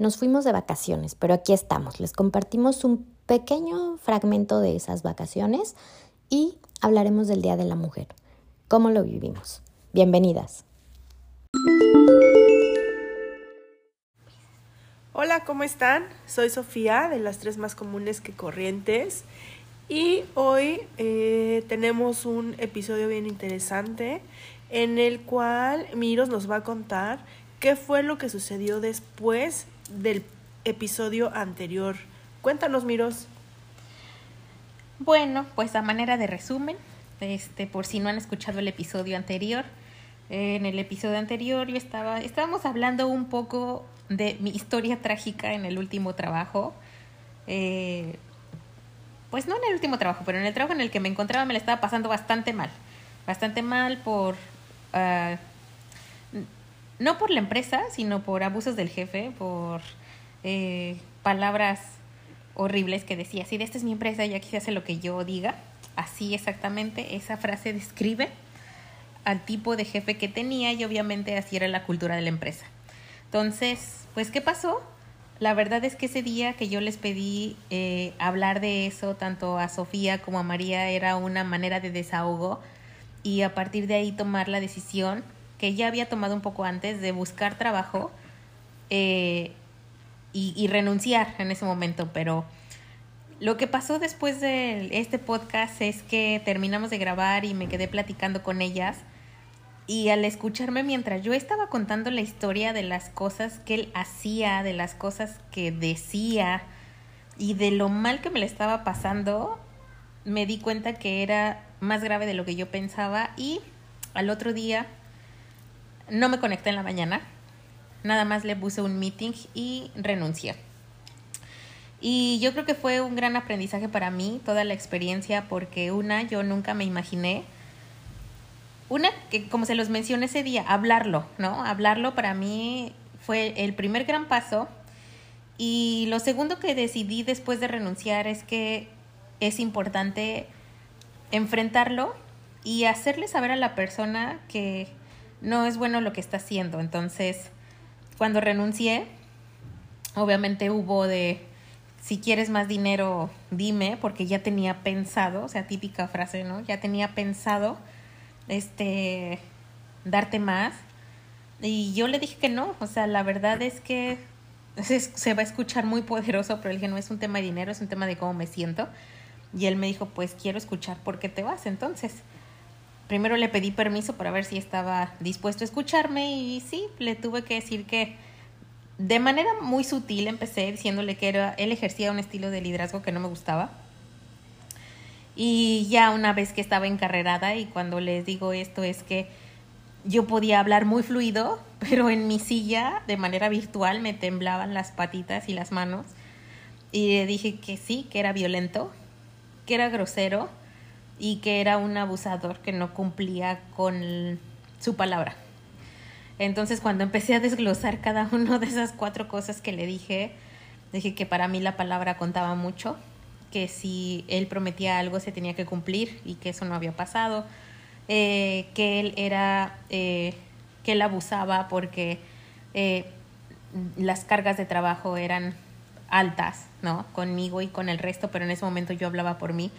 Nos fuimos de vacaciones, pero aquí estamos. Les compartimos un pequeño fragmento de esas vacaciones y hablaremos del Día de la Mujer. ¿Cómo lo vivimos? Bienvenidas. Hola, ¿cómo están? Soy Sofía de las tres más comunes que corrientes y hoy eh, tenemos un episodio bien interesante en el cual Miros nos va a contar qué fue lo que sucedió después del episodio anterior. Cuéntanos, Miros. Bueno, pues a manera de resumen, este, por si no han escuchado el episodio anterior, en el episodio anterior yo estaba, estábamos hablando un poco de mi historia trágica en el último trabajo. Eh, pues no en el último trabajo, pero en el trabajo en el que me encontraba me la estaba pasando bastante mal. Bastante mal por... Uh, no por la empresa, sino por abusos del jefe, por eh, palabras horribles que decía, si de esta es mi empresa y aquí se hace lo que yo diga. Así exactamente, esa frase describe al tipo de jefe que tenía y obviamente así era la cultura de la empresa. Entonces, pues, ¿qué pasó? La verdad es que ese día que yo les pedí eh, hablar de eso, tanto a Sofía como a María, era una manera de desahogo y a partir de ahí tomar la decisión que ya había tomado un poco antes de buscar trabajo eh, y, renunciar en ese momento, pero lo que pasó después de este podcast es que terminamos de grabar y me quedé platicando con ellas y al escucharme mientras yo estaba contando la historia de las cosas que él hacía, de las cosas que decía y de lo mal que me le estaba pasando, me di cuenta que era más grave de lo que yo pensaba y al otro día no me conecté en la mañana, nada más le puse un meeting y renuncié. Y yo creo que fue un gran aprendizaje para mí toda la experiencia porque una, yo nunca me imaginé, una, que como se los mencioné ese día, hablarlo, ¿no? Hablarlo para mí fue el primer gran paso. Y lo segundo que decidí después de renunciar es que es importante enfrentarlo y hacerle saber a la persona que no es bueno lo que está haciendo. Entonces, cuando renuncié, obviamente hubo de, si quieres más dinero, dime, porque ya tenía pensado, o sea, típica frase, ¿no? Ya tenía pensado, este, darte más. Y yo le dije que no, o sea, la verdad es que se, va a escuchar muy poderoso, pero le dije, no es un tema de dinero, es un tema de cómo me siento. Y él me dijo, pues quiero escuchar por qué te vas entonces primero le pedí permiso para ver si estaba dispuesto a escucharme y sí, le tuve que decir que de manera muy sutil empecé diciéndole que era, él ejercía un estilo de liderazgo que no me gustaba. Y ya una vez que estaba encarrerada y cuando les digo esto es que yo podía hablar muy fluido, pero en mi silla de manera virtual me temblaban las patitas y las manos. Y le dije que sí, que era violento, que era grosero y que era un abusador que no cumplía con su palabra. Entonces cuando empecé a desglosar cada una de esas cuatro cosas que le dije, dije que para mí la palabra contaba mucho, que si él prometía algo se tenía que cumplir y que eso no había pasado, eh, que él era, eh, que él abusaba porque eh, las cargas de trabajo eran altas, ¿no? Conmigo y con el resto, pero en ese momento yo hablaba por mí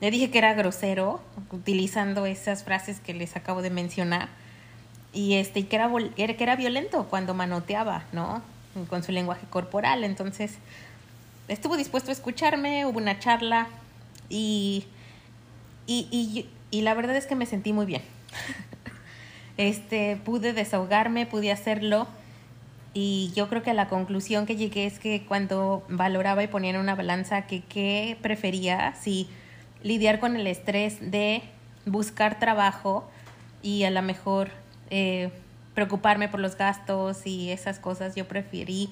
le dije que era grosero, utilizando esas frases que les acabo de mencionar, y este, que era, que era violento cuando manoteaba, ¿no? Con su lenguaje corporal. Entonces, estuvo dispuesto a escucharme, hubo una charla y, y, y, la verdad es que me sentí muy bien. este, pude desahogarme, pude hacerlo. Y yo creo que la conclusión que llegué es que cuando valoraba y ponía en una balanza que qué prefería, si lidiar con el estrés de buscar trabajo y a lo mejor eh, preocuparme por los gastos y esas cosas. Yo preferí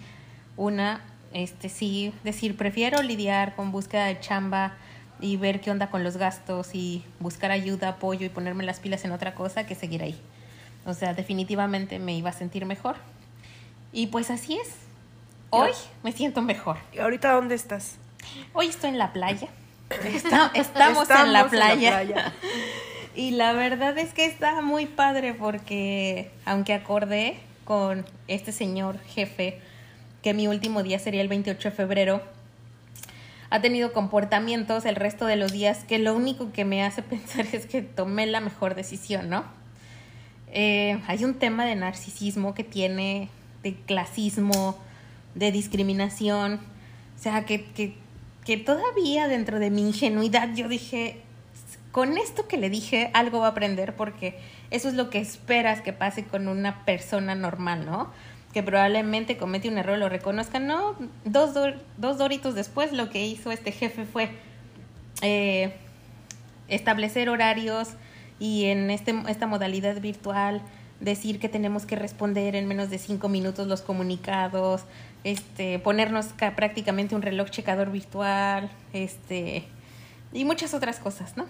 una, este sí, decir, prefiero lidiar con búsqueda de chamba y ver qué onda con los gastos y buscar ayuda, apoyo y ponerme las pilas en otra cosa que seguir ahí. O sea, definitivamente me iba a sentir mejor. Y pues así es. Hoy me siento mejor. ¿Y ahorita dónde estás? Hoy estoy en la playa estamos, en, la playa. y la verdad es que está muy padre porque, aunque acordé con este señor jefe que mi último día sería el 28 de febrero, ha tenido comportamientos el resto de los días que lo único que me hace pensar es que tomé la mejor decisión, ¿no? Eh, hay un tema de narcisismo que tiene, de clasismo, de discriminación, o sea, que, que, que todavía dentro de mi ingenuidad yo dije, con esto que le dije, algo va a aprender porque eso es lo que esperas que pase con una persona normal, ¿no? que probablemente comete un error, lo reconozcan. No, dos, dos doritos después lo que hizo este jefe fue eh, establecer horarios y en este, esta modalidad virtual decir que tenemos que responder en menos de cinco minutos los comunicados, este, ponernos prácticamente un reloj checador virtual, este, y muchas otras cosas, ¿no?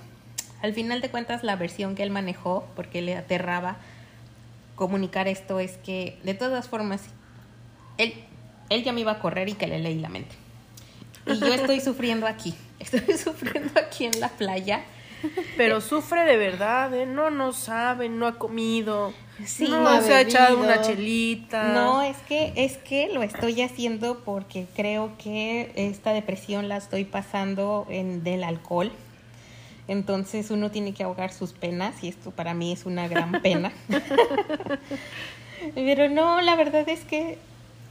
Al final de cuentas, la versión que él manejó, porque le aterraba, comunicar esto es que, de todas formas, él, él ya me iba a correr y que le leí la mente. Y yo estoy sufriendo aquí, estoy sufriendo aquí en la playa. Pero sufre de verdad, ¿eh? No, no sabe, no ha comido. No, se ha echado una chelita. No, es que, es que lo estoy haciendo porque creo que esta depresión la estoy pasando en, del alcohol. Entonces uno tiene que ahogar sus penas y esto para mí es una gran pena. Pero no, la verdad es que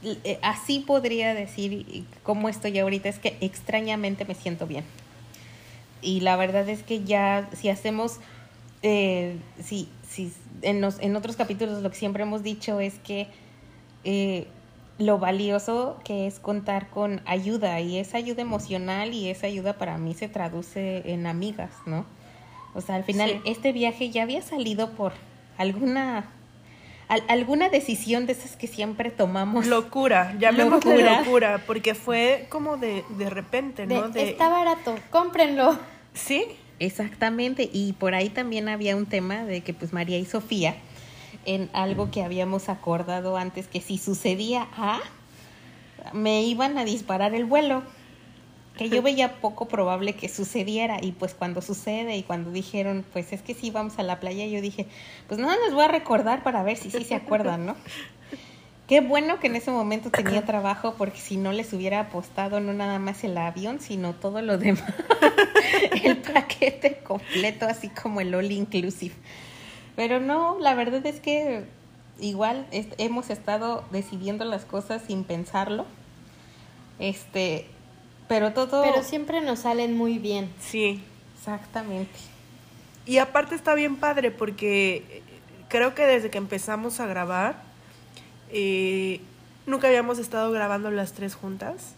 eh, así podría decir cómo estoy ahorita, es que extrañamente me siento bien. Y la verdad es que ya si hacemos, eh, si, si en, los, en otros capítulos lo que siempre hemos dicho es que eh, lo valioso que es contar con ayuda y esa ayuda emocional y esa ayuda para mí se traduce en amigas, ¿no? O sea, al final este viaje ya había salido por alguna alguna decisión de esas que siempre tomamos. Locura, llamémosle locura, locura porque fue como de, de repente, ¿no? De, está barato, cómprenlo. Sí. Exactamente, y por ahí también había un tema de que pues María y Sofía en algo que habíamos acordado antes, que si sucedía A, me iban a disparar el vuelo, que yo veía poco probable que sucediera y pues cuando sucede y cuando dijeron, pues es que sí vamos a la playa, yo dije, pues no les voy a recordar para ver si sí se acuerdan, ¿no? Qué bueno que en ese momento tenía trabajo porque si no les hubiera apostado no nada más el avión, sino todo lo demás, el paquete completo, así como el all inclusive. Pero no, la verdad es que igual hemos estado decidiendo las cosas sin pensarlo. Este, pero todo Pero siempre nos salen muy bien. Sí, exactamente. Y aparte está bien padre porque creo que desde que empezamos a grabar eh, nunca habíamos estado grabando las tres juntas.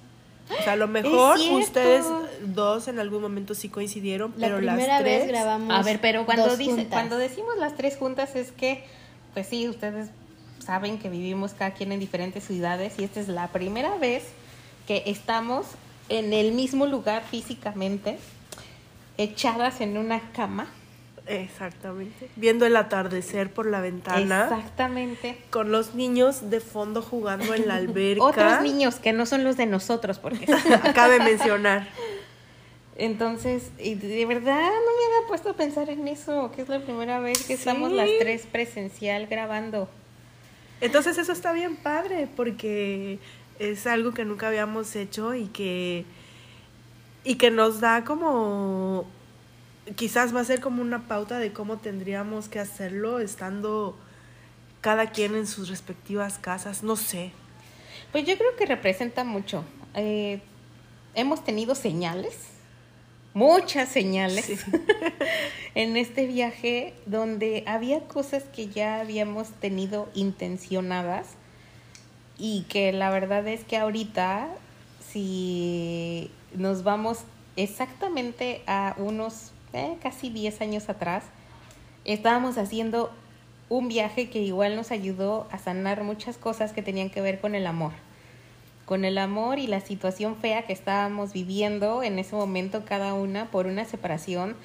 O sea, a lo mejor ustedes dos en algún momento sí coincidieron, pero la primera las tres. Vez grabamos a ver, pero cuando dice, cuando decimos las tres juntas es que, pues sí, ustedes saben que vivimos cada quien en diferentes ciudades y esta es la primera vez que estamos en el mismo lugar físicamente, echadas en una cama Exactamente. Viendo el atardecer por la ventana. Exactamente. Con los niños de fondo jugando en la alberca. Otros niños que no son los de nosotros, porque de mencionar. Entonces, y de verdad no me había puesto a pensar en eso, que es la primera vez que estamos las tres presencial grabando. Entonces eso está bien padre, porque es algo que nunca habíamos hecho y que, y que nos da como quizás va a ser como una pauta de cómo tendríamos que hacerlo estando cada quien en sus respectivas casas, no sé. Pues yo creo que representa mucho. Eh, hemos tenido señales, muchas señales, en este viaje donde había cosas que ya habíamos tenido intencionadas y que la verdad es que ahorita, si nos vamos exactamente a unos eh, casi 10 años atrás, estábamos haciendo un viaje que igual nos ayudó a sanar muchas cosas que tenían que ver con el amor. Con el amor y la situación fea que estábamos viviendo en ese momento cada una por una separación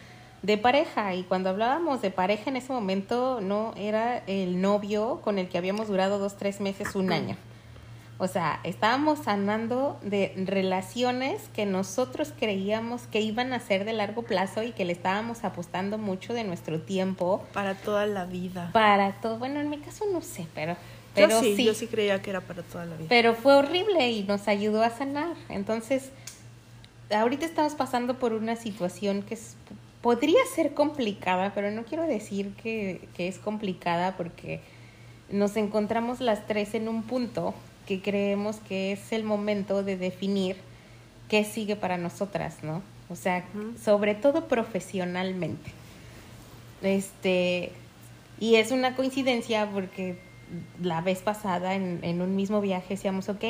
de pareja. Y cuando hablábamos de pareja en ese momento no era el novio con el que habíamos durado dos, tres meses, un año. O sea, estábamos sanando de relaciones que nosotros creíamos que iban a ser de largo plazo y que le estábamos apostando mucho de nuestro tiempo. Para toda la vida. Para todo. Bueno, en mi caso no sé, pero. pero yo sí, sí, yo sí creía que era para toda la vida. Pero fue horrible y nos ayudó a sanar. Entonces, ahorita estamos pasando por una situación que es, podría ser complicada, pero no quiero decir que, que es complicada porque nos encontramos las tres en un punto que creemos que es el momento de definir qué sigue para nosotras, ¿no? O sea, sobre todo profesionalmente. Este, y es una coincidencia porque la vez pasada en, en un mismo viaje decíamos, ok,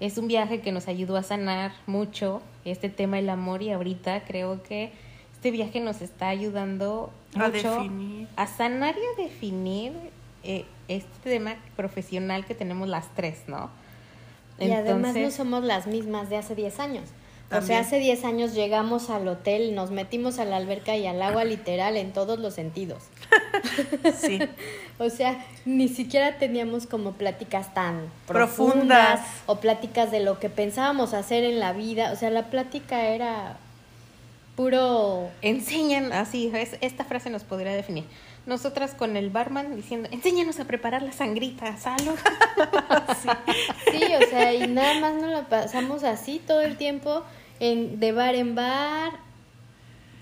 es un viaje que nos ayudó a sanar mucho este tema del amor y ahorita creo que este viaje nos está ayudando A mucho definir. a sanar y a definir eh, este tema profesional que tenemos las tres, ¿no? Y además no somos las mismas de hace 10 años. O sea, hace 10 años llegamos al hotel, nos metimos a la alberca y al agua literal en todos los sentidos. Sí. O sea, ni siquiera teníamos como pláticas tan Profundas. profundas, o pláticas de lo que pensábamos hacer en la vida. O sea, la plática era puro... enseñan, así, es, esta frase nos podría definir. Nosotras con el barman diciendo, enséñanos a preparar la sangrita, salud. Sí, o sea, y nada más nos lo pasamos así todo el tiempo, en, de bar en bar,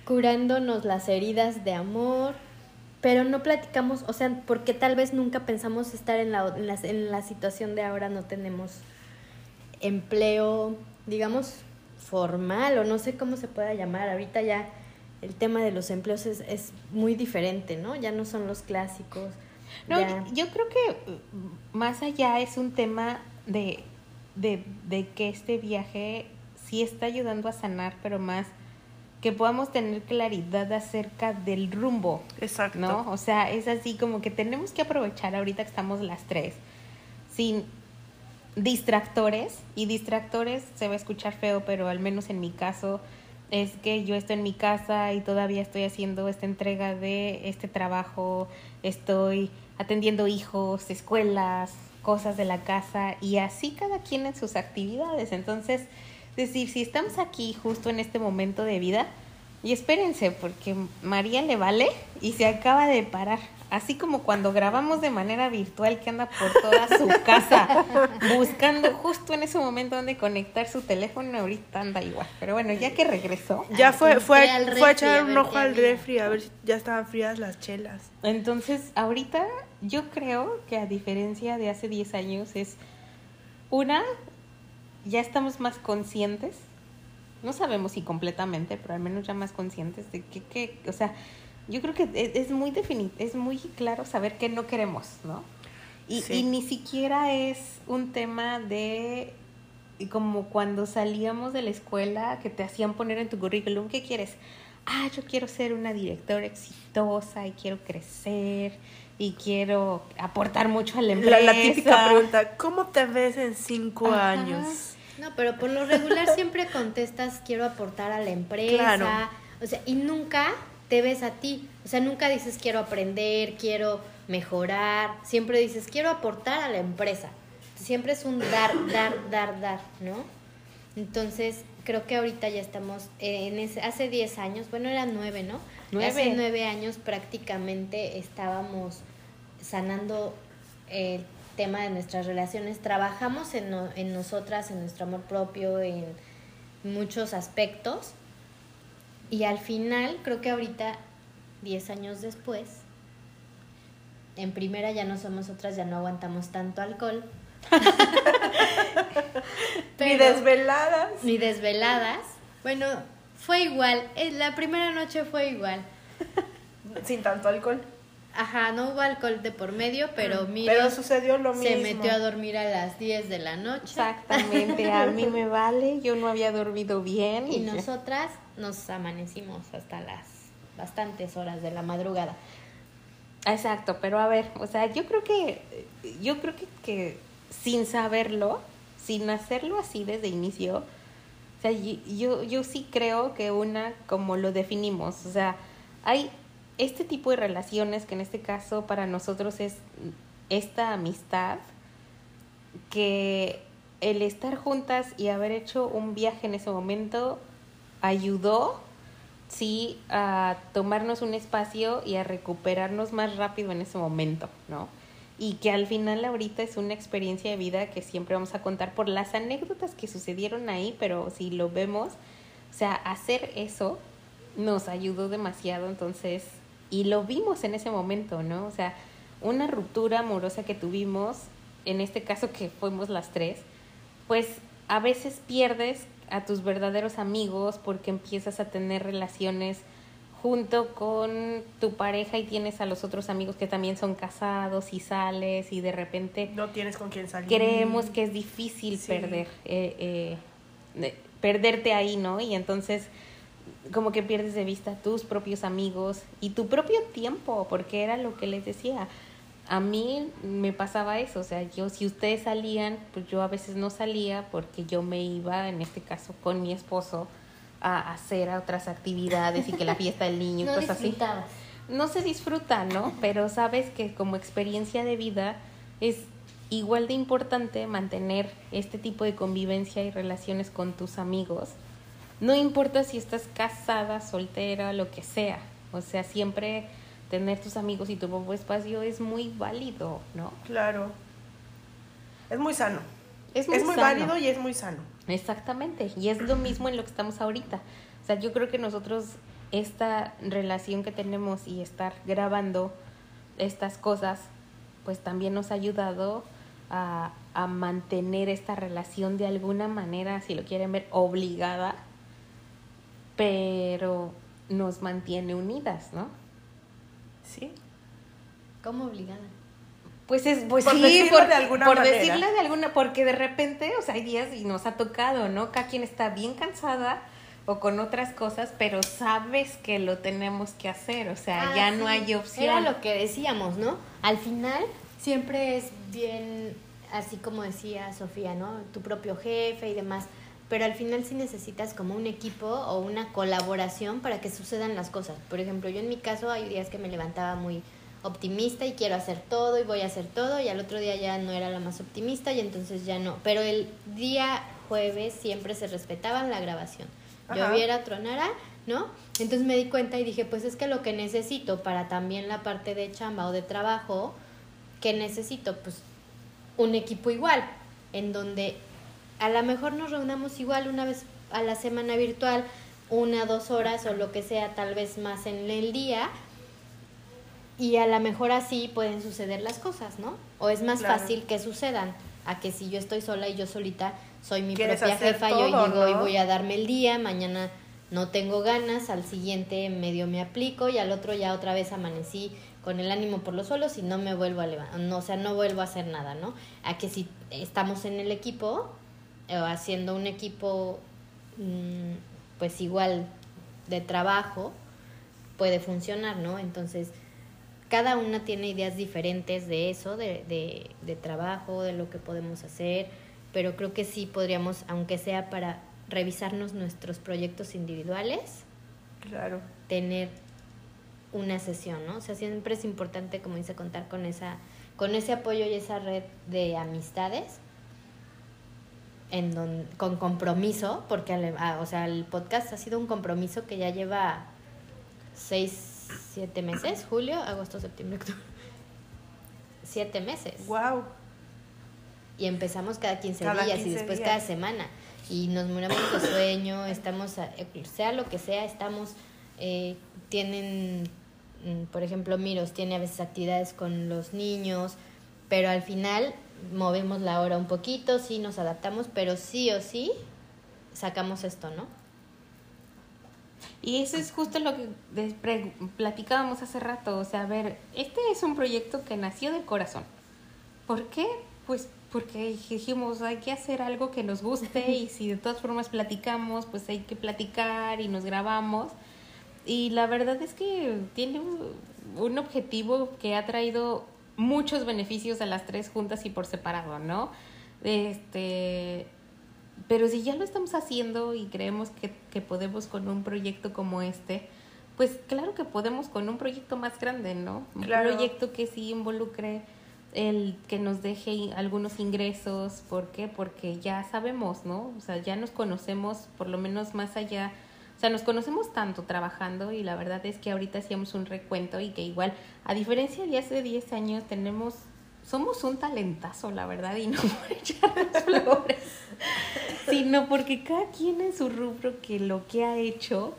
curándonos las heridas de amor, pero no platicamos, o sea, porque tal vez nunca pensamos estar la, en la, en la situación de ahora, no tenemos empleo, digamos, formal, o no sé cómo se pueda llamar, ahorita ya el tema de los empleos es, es muy diferente, ¿no? Ya no son los clásicos. No, ya- yo creo que mm, más allá es un tema de, de, de que este viaje sí está ayudando a sanar, pero más que podamos tener claridad acerca del rumbo, Exacto. ¿no? O sea, es así como que tenemos que aprovechar ahorita que estamos las tres, sin distractores, y distractores se va a escuchar feo, pero al menos en mi caso es que yo estoy en mi casa y todavía estoy haciendo esta entrega de este trabajo, estoy atendiendo hijos, escuelas, cosas de la casa y así cada quien en sus actividades. Entonces, decir, si estamos aquí justo en este momento de vida, y espérense, porque María le vale y se acaba de parar. Así como cuando grabamos de manera virtual que anda por toda su casa buscando justo en ese momento donde conectar su teléfono, ahorita anda igual. Pero bueno, ya que regresó, Ya fue, fue, fue a echar un ojo al refri a ver si ya estaban frías las chelas. entonces ahorita yo creo que a diferencia de hace 10 años es una, ya estamos más conscientes, no sabemos si completamente, pero al menos ya más conscientes de que, que o sea, yo creo que es, es muy es muy claro saber qué no queremos, ¿no? Y, Sí. y ni siquiera es un tema de como cuando salíamos de la escuela que te hacían poner en tu currículum, ¿qué quieres? Ah, yo quiero ser una directora exitosa y quiero crecer y quiero aportar mucho a la empresa. La, la típica pregunta, ¿cómo te ves en cinco Ajá. años? No, pero por lo regular siempre contestas quiero aportar a la empresa. Claro. O sea, y nunca te ves a ti. O sea, nunca dices quiero aprender, quiero mejorar. Siempre dices quiero aportar a la empresa. Siempre es un dar, dar, dar, dar, ¿no? Entonces, creo que ahorita ya estamos en ese, hace 10 años, bueno, eran 9, ¿no? Hace 9 años prácticamente estábamos sanando el tema de nuestras relaciones, trabajamos en, en nosotras, en nuestro amor propio, en muchos aspectos. Y al final, creo que ahorita, 10 años después, en primera ya no somos otras, ya no aguantamos tanto alcohol. Ni desveladas. ni desveladas. Bueno, fue igual. eh, La primera noche fue igual. Sin tanto alcohol. Ajá, no hubo alcohol de por medio, pero mira, Pero sucedió lo se mismo. metió a dormir a las 10 de la noche. Exactamente, a mí me vale, yo no había dormido bien. Y nosotras nos amanecimos hasta las bastantes horas de la madrugada. Exacto, pero a ver, o sea, yo creo que, yo creo que, que sin saberlo, sin hacerlo así desde inicio, o sea, y- yo, yo sí creo que una, como lo definimos, o sea, hay este tipo de relaciones que en este caso para nosotros es esta amistad que el estar juntas y haber hecho un viaje en ese momento ayudó, sí, a tomarnos un espacio y a recuperarnos más rápido en ese momento, ¿no? Y que al final ahorita es una experiencia de vida que siempre vamos a contar por las anécdotas que sucedieron ahí, pero si lo vemos, o sea, hacer eso nos ayudó demasiado, entonces, y lo vimos en ese momento, ¿no? O sea, una ruptura amorosa que tuvimos, en este caso que fuimos las tres, pues a veces pierdes a tus verdaderos amigos porque empiezas a tener relaciones junto con tu pareja y tienes a los otros amigos que también son casados y sales y de repente no tienes con quién salir. Creemos que es difícil perder, eh, eh, perderte ahí, ¿no? Y entonces como que pierdes de vista tus propios amigos y tu propio tiempo, porque era lo que les decía. A mí me pasaba eso, o sea, yo si ustedes salían, pues yo a veces no salía porque yo me iba, en este caso, con mi esposo a hacer otras actividades y que la fiesta del niño y cosas así. No se disfruta, ¿no? Pero sabes que como experiencia de vida es igual de importante mantener este tipo de convivencia y relaciones con tus amigos no importa si estás casada, soltera, lo que sea. O sea, siempre tener tus amigos y tu propio espacio es muy válido, ¿no? Claro. Es muy sano. Es muy, válido y es muy sano. Exactamente. Y es lo mismo en lo que estamos ahorita. O sea, yo creo que nosotros esta relación que tenemos y estar grabando estas cosas, pues también nos ha ayudado a, a mantener esta relación de alguna manera, si lo quieren ver, obligada pero nos mantiene unidas, ¿no? Sí. ¿Cómo obligada? Pues es, pues por sí, por, de alguna por decirle de alguna, porque de repente, o sea, hay días y nos ha tocado, ¿no? Cada quien está bien cansada o con otras cosas, pero sabes que lo tenemos que hacer, o sea, ah, ya no hay opción. Era lo que decíamos, ¿no? Al final siempre es bien, así como decía Sofía, ¿no? Tu propio jefe y demás pero al final sí necesitas como un equipo o una colaboración para que sucedan las cosas. Por ejemplo, yo en mi caso hay días que me levantaba muy optimista y quiero hacer todo y voy a hacer todo y al otro día ya no era la más optimista y entonces ya no. Pero el día jueves siempre se respetaba la grabación. Lloviera, tronara, ¿no? Entonces me di cuenta y dije, pues es que lo que necesito para también la parte de chamba o de trabajo, que necesito? Pues un equipo igual, en donde a lo mejor nos reunamos igual una vez a la semana virtual, una, dos horas o lo que sea, tal vez más en el día. Y a lo mejor así pueden suceder las cosas, ¿no? O es más fácil que sucedan a que si yo estoy sola y yo solita soy mi propia jefa, yo llego y voy a darme el día, mañana no tengo ganas, al siguiente medio me aplico y al otro ya otra vez amanecí con el ánimo por los suelos y no me vuelvo a levantar, no, o sea, no vuelvo a hacer nada, ¿no? A que si estamos en el equipo, haciendo un equipo mm, pues igual de trabajo puede funcionar, ¿no? Entonces, cada una tiene ideas diferentes de eso, de, de, de, trabajo, de lo que podemos hacer, pero creo que sí podríamos, aunque sea para revisarnos nuestros proyectos individuales, claro. tener una sesión, ¿no? O sea, siempre es importante, como dice, contar con esa, con ese apoyo y esa red de amistades en con compromiso, porque ah, o sea, el podcast ha sido un compromiso que ya lleva seis, siete meses, julio, agosto, septiembre, octubre. Siete meses. Wow. Y empezamos cada 15 días y después cada semana. Y nos muramos de sueño, estamos, sea lo que sea, estamos, eh, tienen, mm, por ejemplo, Miros tiene a veces actividades con los niños, pero al final movemos la hora un poquito, sí nos adaptamos, pero sí o sí sacamos esto, ¿no? Y eso es justo lo que platicábamos hace rato, o sea, a ver, este es un proyecto que nació del corazón. ¿Por qué? Pues porque dijimos, hay que hacer algo que nos guste y si de todas formas platicamos, pues hay que platicar y nos grabamos. Y la verdad es que tiene un objetivo que ha traído muchos beneficios a las tres juntas y por separado, ¿no? Este, pero si ya lo estamos haciendo y creemos que, que podemos con un proyecto como este, pues claro que podemos con un proyecto más grande, ¿no? Un proyecto que sí involucre el que nos deje algunos ingresos, ¿por qué? Porque ya sabemos, ¿no? O sea, ya nos conocemos por lo menos más allá, sea, nos conocemos tanto trabajando y la verdad es que ahorita hacíamos un recuento y que igual, a diferencia de hace 10 años, tenemos, somos un talentazo, la verdad, y no por echarnos flores, sino porque cada quien en su rubro que lo que ha hecho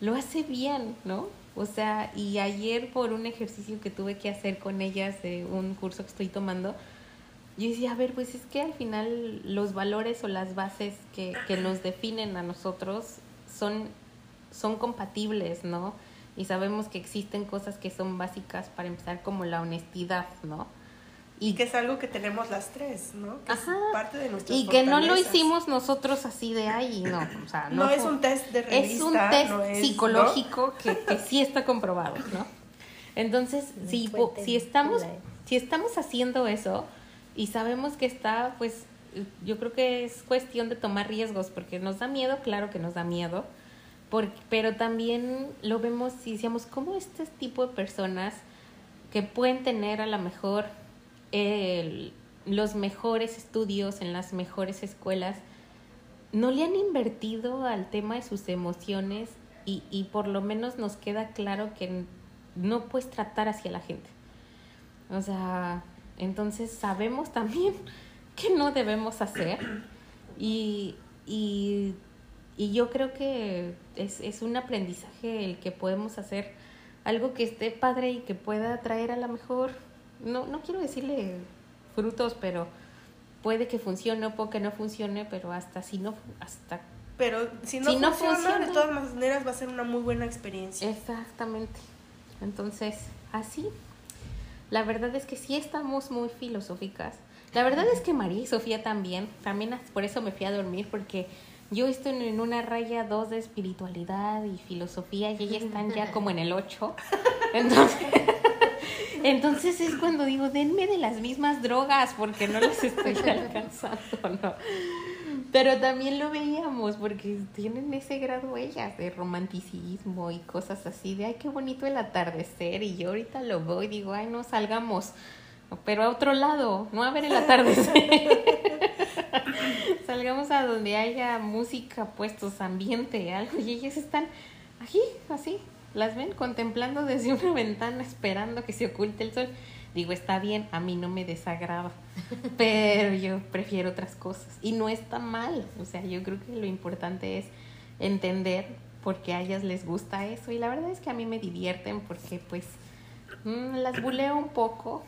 lo hace bien, ¿no? O sea, y ayer por un ejercicio que tuve que hacer con ellas de un curso que estoy tomando, yo decía, a ver, pues es que al final los valores o las bases que, que nos definen a nosotros son, son compatibles, ¿no? Y sabemos que existen cosas que son básicas para empezar como la honestidad, ¿no? Y que es algo que tenemos las tres, ¿no? Que Ajá. es parte de nuestras Y que no lo hicimos nosotros así de ahí, no. O sea, No, no, es un test de revista. es un test no es- psicológico que, que sí está comprobado, ¿no? Entonces, si, si estamos si estamos haciendo eso y sabemos que está, pues yo creo que es cuestión de tomar riesgos porque nos da miedo, claro que nos da miedo, por- pero también lo vemos y decíamos, ¿cómo este tipo de personas que pueden tener a lo mejor el- los mejores estudios en las mejores escuelas, no le han invertido al tema de sus emociones y, y por lo menos nos queda claro que no puedes tratar hacia la gente. O sea, entonces sabemos también que no debemos hacer y, y, y yo creo que es, es un aprendizaje el que podemos hacer algo que esté padre y que pueda traer a lo mejor, no, no quiero decirle frutos, pero puede que funcione o puede que no funcione, pero hasta si no, hasta Pero si no, Si no funciona, funciona- de todas maneras va a ser una muy buena experiencia. Exactamente. Entonces, así. La verdad es que sí estamos muy filosóficas. La verdad es que María y Sofía también. También por eso me fui a dormir, porque yo estoy en una raya 2 de espiritualidad y filosofía y ellas están ya como en el 8. Entonces, entonces es cuando digo, denme de las mismas drogas porque no las estoy alcanzando, ¿no? Pero también lo veíamos porque tienen ese grado ellas de romanticismo y cosas así, de ay, qué bonito el atardecer. Y yo ahorita lo veo y digo, ay, no salgamos, pero a otro lado, no a ver el atardecer. salgamos a donde haya música, puestos, ambiente, algo. Y ellas están aquí, así, las ven contemplando desde una ventana, esperando que se oculte el sol. Digo, está bien, a mí no me desagrada, pero yo prefiero otras cosas. Y no está mal, o sea, yo creo que lo importante es entender por qué a ellas les gusta eso. Y la verdad es que a mí me divierten porque pues mm, las buleo un poco,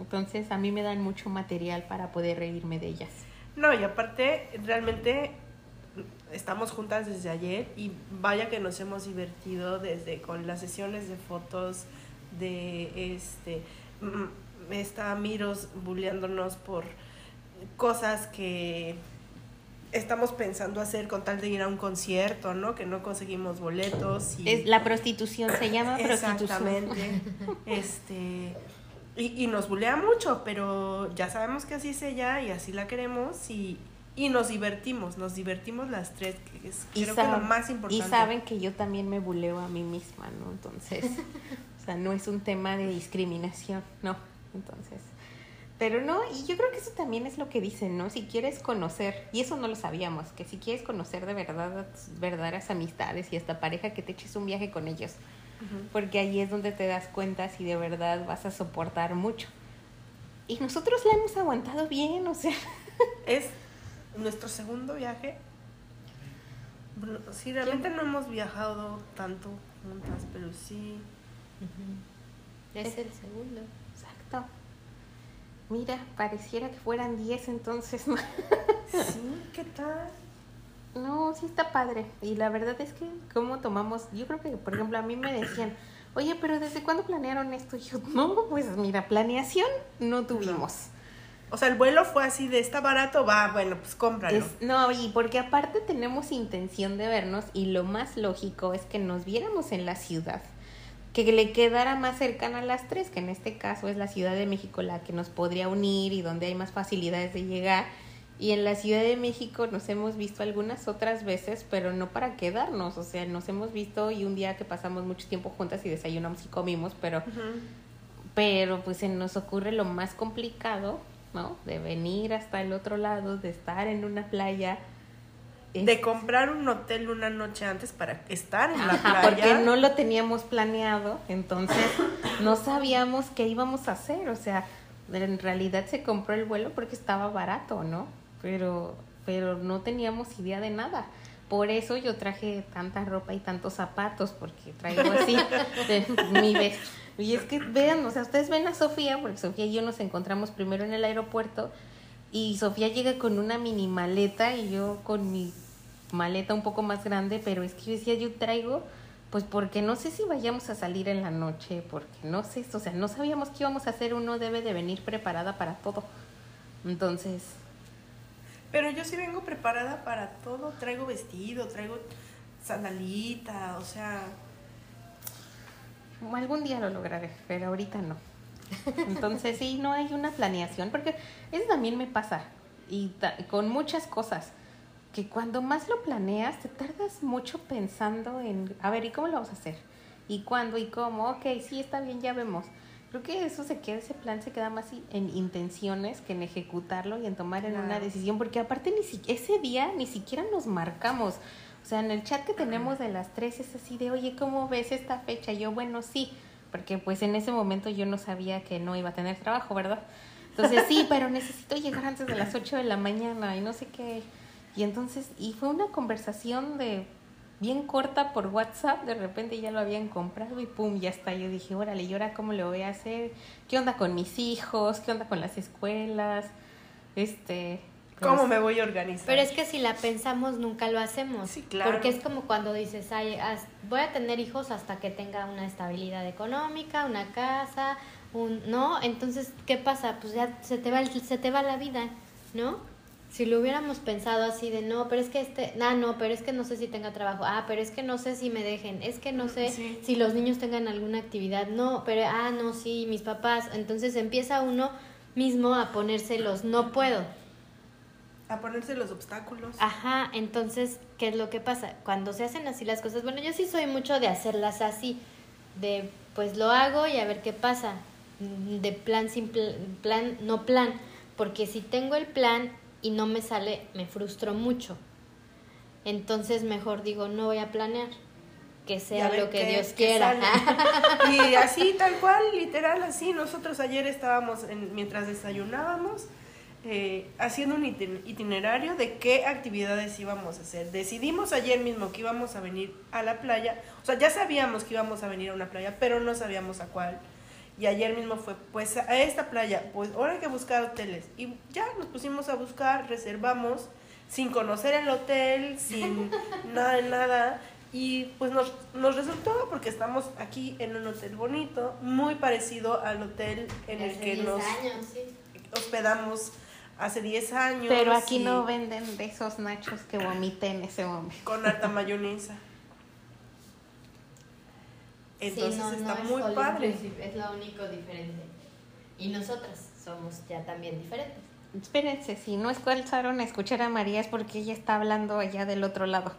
entonces a mí me dan mucho material para poder reírme de ellas. No, y aparte, realmente estamos juntas desde ayer y vaya que nos hemos divertido desde con las sesiones de fotos de este mm, está Miros bulleándonos por cosas que estamos pensando hacer con tal de ir a un concierto, ¿no? Que no conseguimos boletos y Es, la prostitución se llama prostitución. Exactamente. este y, y nos bulea mucho, pero ya sabemos que así es ella y así la queremos y, y nos divertimos, nos divertimos las tres, que es Y creo que lo saben- más importante. Y saben que yo también me buleo a mí misma, ¿no? Entonces, o sea, no es un tema de discriminación, ¿no? Entonces, pero no, y yo creo que eso también es lo que dicen, ¿no? Si quieres conocer, y eso no lo sabíamos, que si quieres conocer de verdad a tus verdaderas amistades y esta pareja, que te eches un viaje con ellos, Porque ahí es donde te das cuenta si de verdad vas a soportar mucho. Y nosotros la hemos aguantado bien, o sea, Es nuestro segundo viaje. Bueno, sí, realmente no hemos viajado tanto juntas, pero sí. Es el segundo. exacto. Mira, pareciera que fueran 10 entonces. Sí, ¿qué tal? No, sí está padre. Y la verdad es que, ¿cómo tomamos? Yo creo que, por ejemplo, a mí me decían, oye, pero ¿desde cuándo planearon esto? Y yo, no, pues mira, planeación no tuvimos. O sea, el vuelo fue así de está barato, va, bueno, pues cómpralo. Es- no, y porque aparte tenemos intención de vernos y lo más lógico es que nos viéramos en la ciudad, que le quedara más cercana a las tres, que en este caso es la Ciudad de México la que nos podría unir y donde hay más facilidades de llegar. Y en la Ciudad de México nos hemos visto algunas otras veces, pero no para quedarnos, o sea, nos hemos visto y un día que pasamos mucho tiempo juntas y desayunamos y comimos, pero pero pues se nos ocurre lo más complicado, ¿no? De venir hasta el otro lado, de estar en una playa. De comprar un hotel una noche antes para estar en la Ajá, playa. porque no lo teníamos planeado, entonces no sabíamos qué íbamos a hacer, o sea, en realidad se compró el vuelo porque estaba barato, ¿no? Pero, pero no teníamos idea de nada. Por eso yo traje tanta ropa y tantos zapatos, porque traigo así de mi vez. Y es que vean, o sea, ustedes ven a Sofía, porque Sofía y yo nos encontramos primero en el aeropuerto, y Sofía llega con una mini maleta y yo con mi maleta un poco más grande, pero es que yo decía, yo traigo, pues porque no sé si vayamos a salir en la noche, porque no sé, o sea, no sabíamos qué íbamos a hacer, uno debe de venir preparada para todo. Entonces, Pero yo sí vengo preparada para todo. Traigo vestido, traigo sandalita, o sea. algún día lo lograré, pero ahorita no. Entonces sí, no hay una planeación, porque eso también me pasa, y con muchas cosas, que cuando más lo planeas, te tardas mucho pensando en, a ver, ¿y cómo lo vamos a hacer? ¿Y cuándo? ¿Y cómo? Ok, sí, está bien, ya vemos. Creo que eso se queda, ese plan se queda más en intenciones que en ejecutarlo y en tomar en una decisión, porque aparte ni si, ese día ni siquiera nos marcamos. O sea, en el chat que tenemos de las tres es así de, oye, ¿cómo ves esta fecha? Yo, bueno, sí, porque pues en ese momento yo no sabía que no iba a tener trabajo, ¿verdad? Entonces, sí, pero necesito llegar antes de las 8 de la mañana y no sé qué. Y entonces, y fue una conversación de bien corta por WhatsApp, de repente ya lo habían comprado y pum, ya está. Yo dije, órale, ¿y ahora cómo lo voy a hacer? ¿Qué onda con mis hijos? ¿Qué onda con las escuelas? Este... ¿Cómo pues, me voy a organizar? Pero es que si la pensamos, nunca lo hacemos. Sí, claro. Porque es como cuando dices, Ay, as- voy a tener hijos hasta que tenga una estabilidad económica, una casa, un... ¿No? Entonces, ¿qué pasa? Pues ya se te va, el- se te va la vida, ¿no? Si lo hubiéramos pensado así de, no, pero es que este... Ah, no, pero es que no sé si tenga trabajo. Ah, pero es que no sé si me dejen. Es que no sé Sí. si los niños tengan alguna actividad. No, pero... Ah, no, sí, mis papás. Entonces empieza uno mismo a ponerse los no puedo. A ponerse los obstáculos. Ajá, entonces, ¿qué es lo que pasa? Cuando se hacen así las cosas, bueno, yo sí soy mucho de hacerlas así, de pues lo hago y a ver qué pasa, de plan sin pl- plan, no plan, porque si tengo el plan y no me sale, me frustro mucho. Entonces, mejor digo, no voy a planear, que sea lo que Dios quiera. y así, tal cual, literal, así. Nosotros ayer estábamos, en- mientras desayunábamos, eh, haciendo un itin- itinerario de qué actividades íbamos a hacer. Decidimos ayer mismo que íbamos a venir a la playa. O sea, ya sabíamos que íbamos a venir a una playa, pero no sabíamos a cuál. Y ayer mismo fue, pues, a esta playa, pues, ahora hay que buscar hoteles. Y ya nos pusimos a buscar, reservamos, sin conocer el hotel, sin nada de nada. Y pues nos, nos resultó porque estamos aquí en un hotel bonito, muy parecido al hotel en el que 10 nos años, sí. hospedamos hace 10 años. Pero aquí no venden de esos nachos que vomité en ese momento. Con alta mayonesa. Sí, Entonces no, no está es muy all padre. inclusive, Es lo único diferente. Y nosotras somos ya también diferentes. Espérense, si no escucharon a escuchar a María es porque ella está hablando allá del otro lado.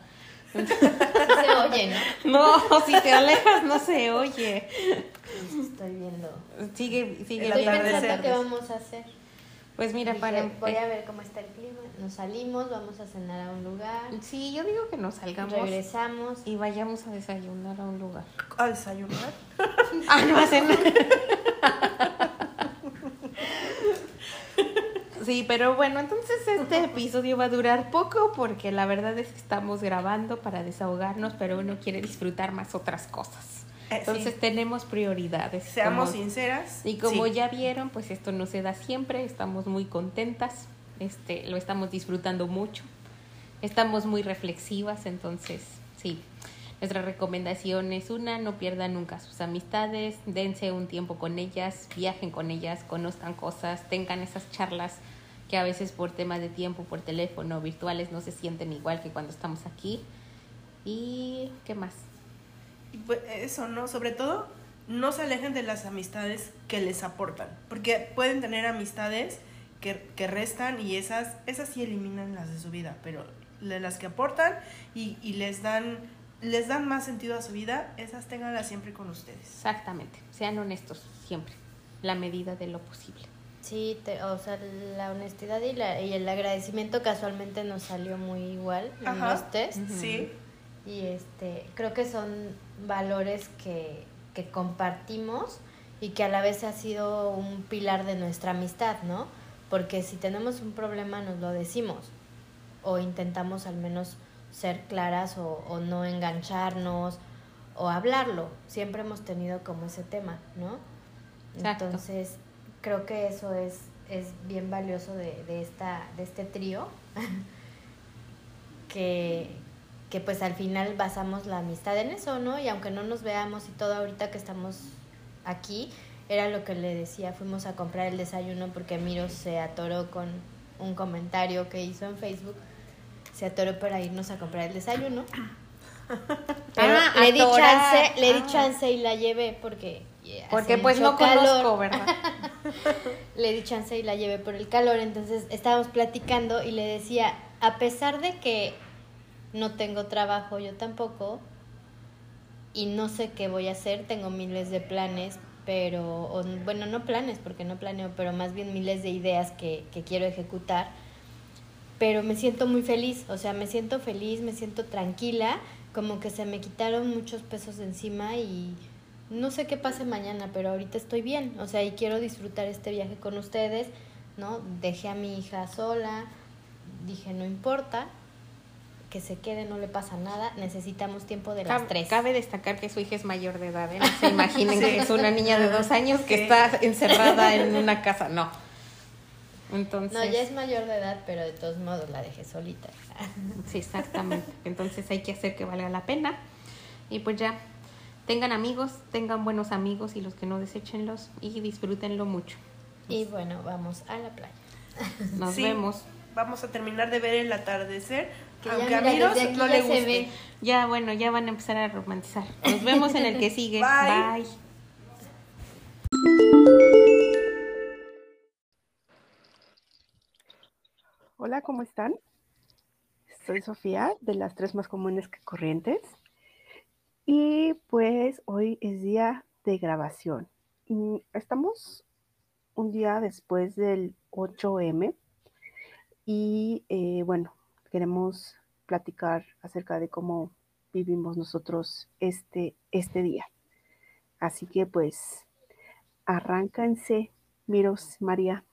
Se oye, ¿no? No, si te alejas no se oye. Estoy viendo. Sigue, sigue Estoy pensando qué vamos a hacer. Pues mira, Dije, para voy a ver cómo está el clima. Nos salimos, vamos a cenar a un lugar, Sí, yo digo que nos salgamos regresamos. y vayamos a desayunar a un lugar. A desayunar. Ah, no hacen Sí, pero bueno, entonces este episodio va a durar poco porque la verdad es que estamos grabando para desahogarnos, pero uno quiere disfrutar más otras cosas. Eh, Entonces sí. tenemos prioridades. Seamos como- sinceras. Y como sí. ya vieron, pues esto no se da siempre, estamos muy contentas, este, lo estamos disfrutando mucho, estamos muy reflexivas, entonces sí, nuestra recomendación es una, no pierdan nunca sus amistades, dense un tiempo con ellas, viajen con ellas, conozcan cosas, tengan esas charlas que a veces por temas de tiempo, por teléfono, virtuales, no se sienten igual que cuando estamos aquí. ¿Y qué más? Pues eso, ¿no? Sobre todo, no se alejen de las amistades que les aportan. Porque pueden tener amistades que, que restan y esas, esas sí eliminan las de su vida. Pero las que aportan y, y les dan les dan más sentido a su vida, esas ténganlas siempre con ustedes. Exactamente, sean honestos siempre. la medida de lo posible. Sí, o sea, la honestidad y, la, y el agradecimiento casualmente nos salió muy igual en los test. Sí. Y este, creo que son valores que, que compartimos y que a la vez ha sido un pilar de nuestra amistad, ¿no? Porque si tenemos un problema nos lo decimos o intentamos al menos ser claras o, o no engancharnos o hablarlo. Siempre hemos tenido como ese tema, ¿no? Entonces, creo que eso es, es bien valioso de, de, esta, de este trío, que, que pues al final basamos la amistad en eso, ¿no? Y aunque no nos veamos y todo ahorita que estamos aquí, era lo que le decía, fuimos a comprar el desayuno porque Miro se atoró con un comentario que hizo en Facebook, se atoró para irnos a comprar el desayuno. Pero ah, le di chance, le di ah. chance y la llevé porque porque pues no conozco, ¿verdad? le di chance y la llevé por el calor, entonces estábamos platicando y le decía, a pesar de que no tengo trabajo, yo tampoco, y no sé qué voy a hacer, tengo miles de planes, pero, bueno, no planes porque no planeo, pero más bien miles de ideas que, que quiero ejecutar, pero me siento muy feliz, o sea, me siento feliz, me siento tranquila, como que se me quitaron muchos pesos de encima y no sé qué pase mañana, pero ahorita estoy bien, o sea, y quiero disfrutar este viaje con ustedes, ¿no? Dejé a mi hija sola, dije, no importa, que se quede, no le pasa nada, necesitamos tiempo de las tres. Cabe destacar que su hija es mayor de edad, ¿eh? No se imaginen que es una niña de dos años que está encerrada en una casa, no. Entonces... No, ya es mayor de edad, pero de todos modos la dejé solita. Sí, exactamente. Entonces hay que hacer que valga la pena. Y pues ya, tengan amigos, tengan buenos amigos y los que no deséchenlos y disfrútenlo mucho. Y bueno, vamos a la playa. Nos vemos. Vamos a terminar de ver el atardecer aunque a Miros no le guste. Ya, bueno, ya van a empezar a romantizar. Nos vemos en el que sigue. Bye. Hola, ¿cómo están? Soy Sofía, de las tres más comunes que corrientes. Y pues hoy es día de grabación. Estamos un día después del 8M. Y eh, bueno, queremos platicar acerca de cómo vivimos nosotros este, este día. Así que pues, arráncanse, Miros, María.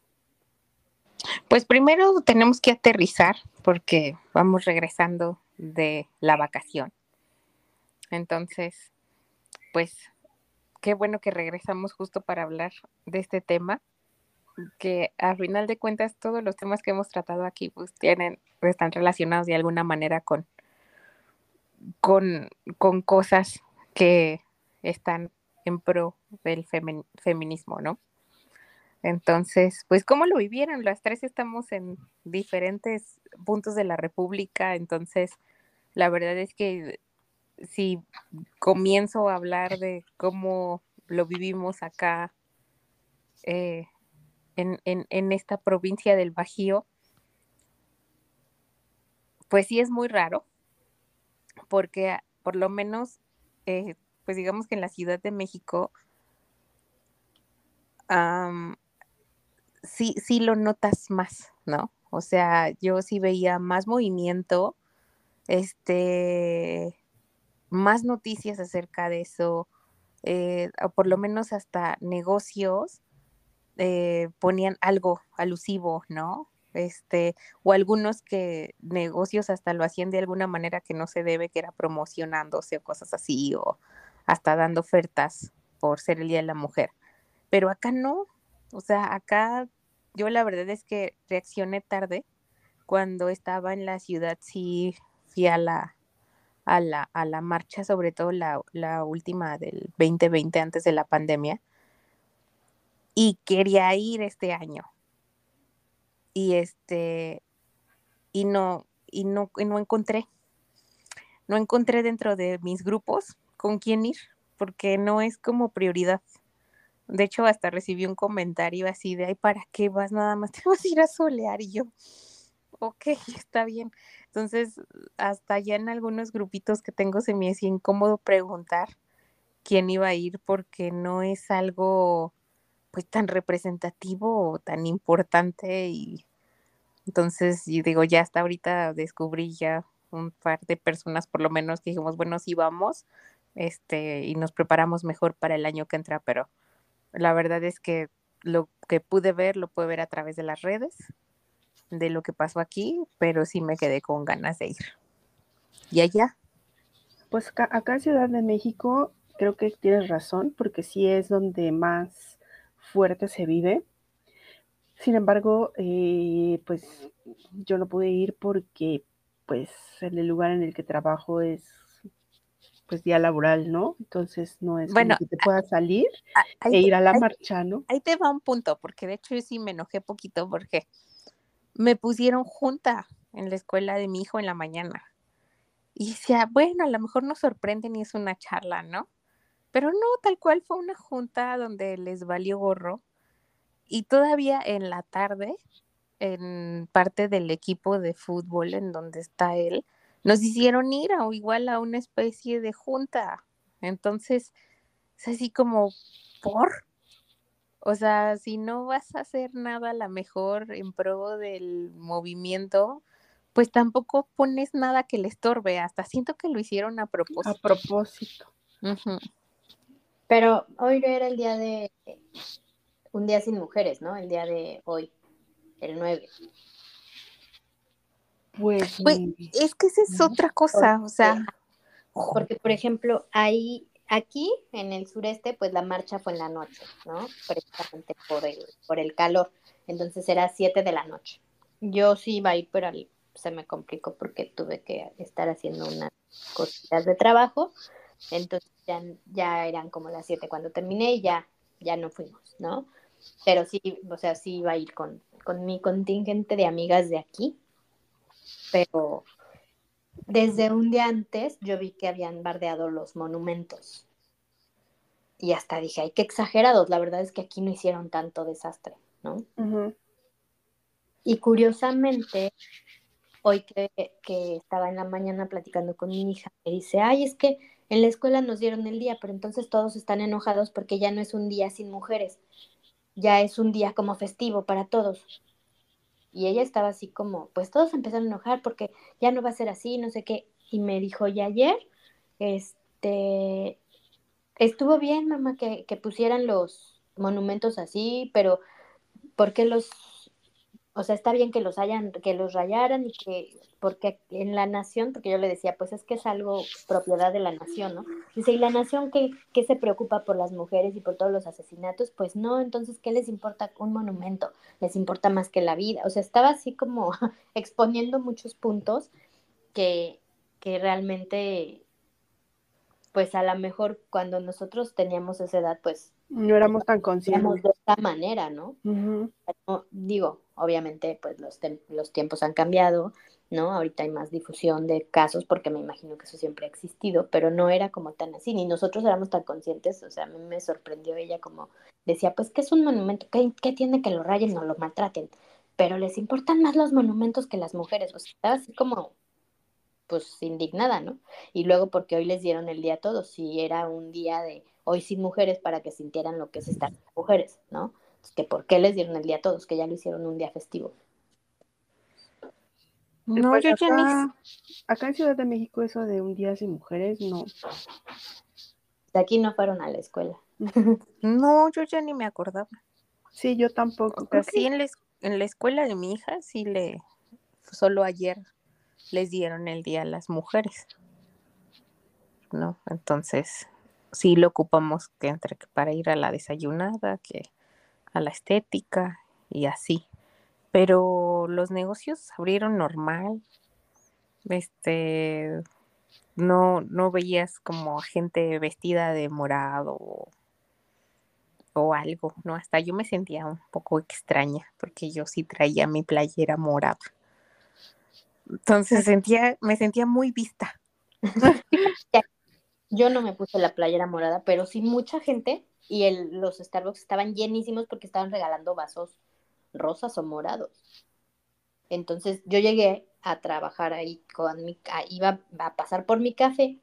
Pues primero tenemos que aterrizar porque vamos regresando de la vacación. Entonces, pues, qué bueno que regresamos justo para hablar de este tema que a final de cuentas todos los temas que hemos tratado aquí pues tienen, están relacionados de alguna manera con, con, con cosas que están en pro del feminismo, ¿no? Entonces, pues, ¿cómo lo vivieron? Las tres estamos en diferentes puntos de la República, entonces, la verdad es que si comienzo a hablar de cómo lo vivimos acá, eh, en, en, en esta provincia del Bajío, pues sí es muy raro, porque por lo menos, eh, pues digamos que en la Ciudad de México, sí, sí lo notas más, ¿no? O sea, yo sí veía más movimiento, este, más noticias acerca de eso, eh, o por lo menos hasta negocios eh, ponían algo alusivo, ¿no? Este, o algunos que negocios hasta lo hacían de alguna manera que no se debe, que era promocionándose o cosas así, o hasta dando ofertas por ser el Día de la Mujer. Pero acá no, o sea, acá yo la verdad es que reaccioné tarde. Cuando estaba en la ciudad sí fui a la, a la, a la marcha, sobre todo la, la última del 2020 antes de la pandemia y quería ir este año. Y este, y no, y no, no encontré, no encontré dentro de mis grupos con quién ir, porque no es como prioridad. De hecho, hasta recibí un comentario así de, ay, ¿para qué vas? Nada más te vas a ir a solear. Y yo, ok, está bien. Entonces, hasta ya en algunos grupitos que tengo se me hacía incómodo preguntar quién iba a ir porque no es algo pues tan representativo tan importante y entonces y digo ya hasta ahorita descubrí ya un par de personas por lo menos que dijimos bueno sí vamos este y nos preparamos mejor para el año que entra pero la verdad es que lo que pude ver lo pude ver a través de las redes de lo que pasó aquí pero sí me quedé con ganas de ir. Y allá pues acá en Ciudad de México creo que tienes razón porque sí es donde más fuerte se vive. Sin embargo, eh, pues yo no pude ir porque pues en el lugar en el que trabajo es pues día laboral, ¿no? Entonces no es bueno, que te pueda salir e ir a la marcha, ¿no? Ahí te va un punto, porque de hecho yo sí me enojé poquito porque me pusieron junta en la escuela de mi hijo en la mañana. Y decía, bueno, a lo mejor nos sorprenden y es una charla, ¿no? Pero no, tal cual fue una junta donde les valió gorro. Y todavía en la tarde, en parte del equipo de fútbol en donde está él, nos hicieron ir a igual a una especie de junta. Entonces, es así como, ¿por? O sea, si no vas a hacer nada a la mejor en pro del movimiento, pues tampoco pones nada que le estorbe. Hasta siento que lo hicieron a propósito. A propósito. Pero hoy era el día de un día sin mujeres, ¿no? El día de hoy, el 9. Pues, pues es que esa es otra cosa, o sea. Porque, por ejemplo, ahí, aquí en el sureste, pues la marcha fue en la noche, ¿no? Precisamente por el, por el calor. Entonces era 7 de la noche. Yo sí iba a ir, pero se me complicó porque tuve que estar haciendo unas cositas de trabajo. Entonces ya, ya eran como las 7 cuando terminé y ya, ya no fuimos, ¿no? Pero sí, o sea, sí iba a ir con, con mi contingente de amigas de aquí, pero desde un día antes yo vi que habían bardeado los monumentos. Y hasta dije, ay, qué exagerados, la verdad es que aquí no hicieron tanto desastre, ¿no? Y curiosamente, hoy que, que, estaba en la mañana platicando con mi hija, me dice, ay, es que en la escuela nos dieron el día, pero entonces todos están enojados porque ya no es un día sin mujeres, ya es un día como festivo para todos. Y ella estaba así como, pues todos empezaron a enojar porque ya no va a ser así, no sé qué. Y me dijo, y ayer, este, estuvo bien, mamá, que, que pusieran los monumentos así, pero ¿por qué los o sea, está bien que los hayan, que los rayaran y que, porque en la nación, porque yo le decía, pues es que es algo propiedad de la nación, ¿no? Dice, ¿y la nación qué, qué se preocupa por las mujeres y por todos los asesinatos? Pues no, entonces, ¿qué les importa un monumento? Les importa más que la vida. O sea, estaba así como exponiendo muchos puntos que, que realmente, pues a lo mejor cuando nosotros teníamos esa edad, pues... No éramos tan conscientes. De esta manera, ¿no? no digo, Obviamente, pues los, los tiempos han cambiado, ¿no? Ahorita hay más difusión de casos porque me imagino que eso siempre ha existido, pero no era como tan así, ni nosotros éramos tan conscientes, o sea, a mí me sorprendió ella como decía, pues que es un monumento, ¿qué, qué tiene que lo rayen o lo maltraten? Pero les importan más los monumentos que las mujeres, o sea, estaba así como, pues indignada, ¿no? Y luego porque hoy les dieron el día a todos, si era un día de hoy sin mujeres para que sintieran lo que es estar mujeres, ¿no? Que por qué les dieron el día a todos, que ya lo hicieron un día festivo. No, pues yo acá, ya ni... acá en Ciudad de México eso de un día sin mujeres, no. De aquí no fueron a la escuela. No, yo ya ni me acordaba. Sí, yo tampoco. Sí, en la, en la escuela de mi hija, sí le, solo ayer les dieron el día a las mujeres. ¿No? Entonces, sí lo ocupamos que entre para ir a la desayunada, que a la estética y así. Pero los negocios abrieron normal. Este, no, no veías como gente vestida de morado o, algo, ¿no? Hasta yo me sentía un poco extraña porque yo sí traía mi playera morada. Entonces sentía, me sentía muy vista. Yo no me puse la playera morada, pero sí mucha gente y el, los Starbucks estaban llenísimos porque estaban regalando vasos rosas o morados. Entonces yo llegué a trabajar ahí con mi, iba a pasar por mi café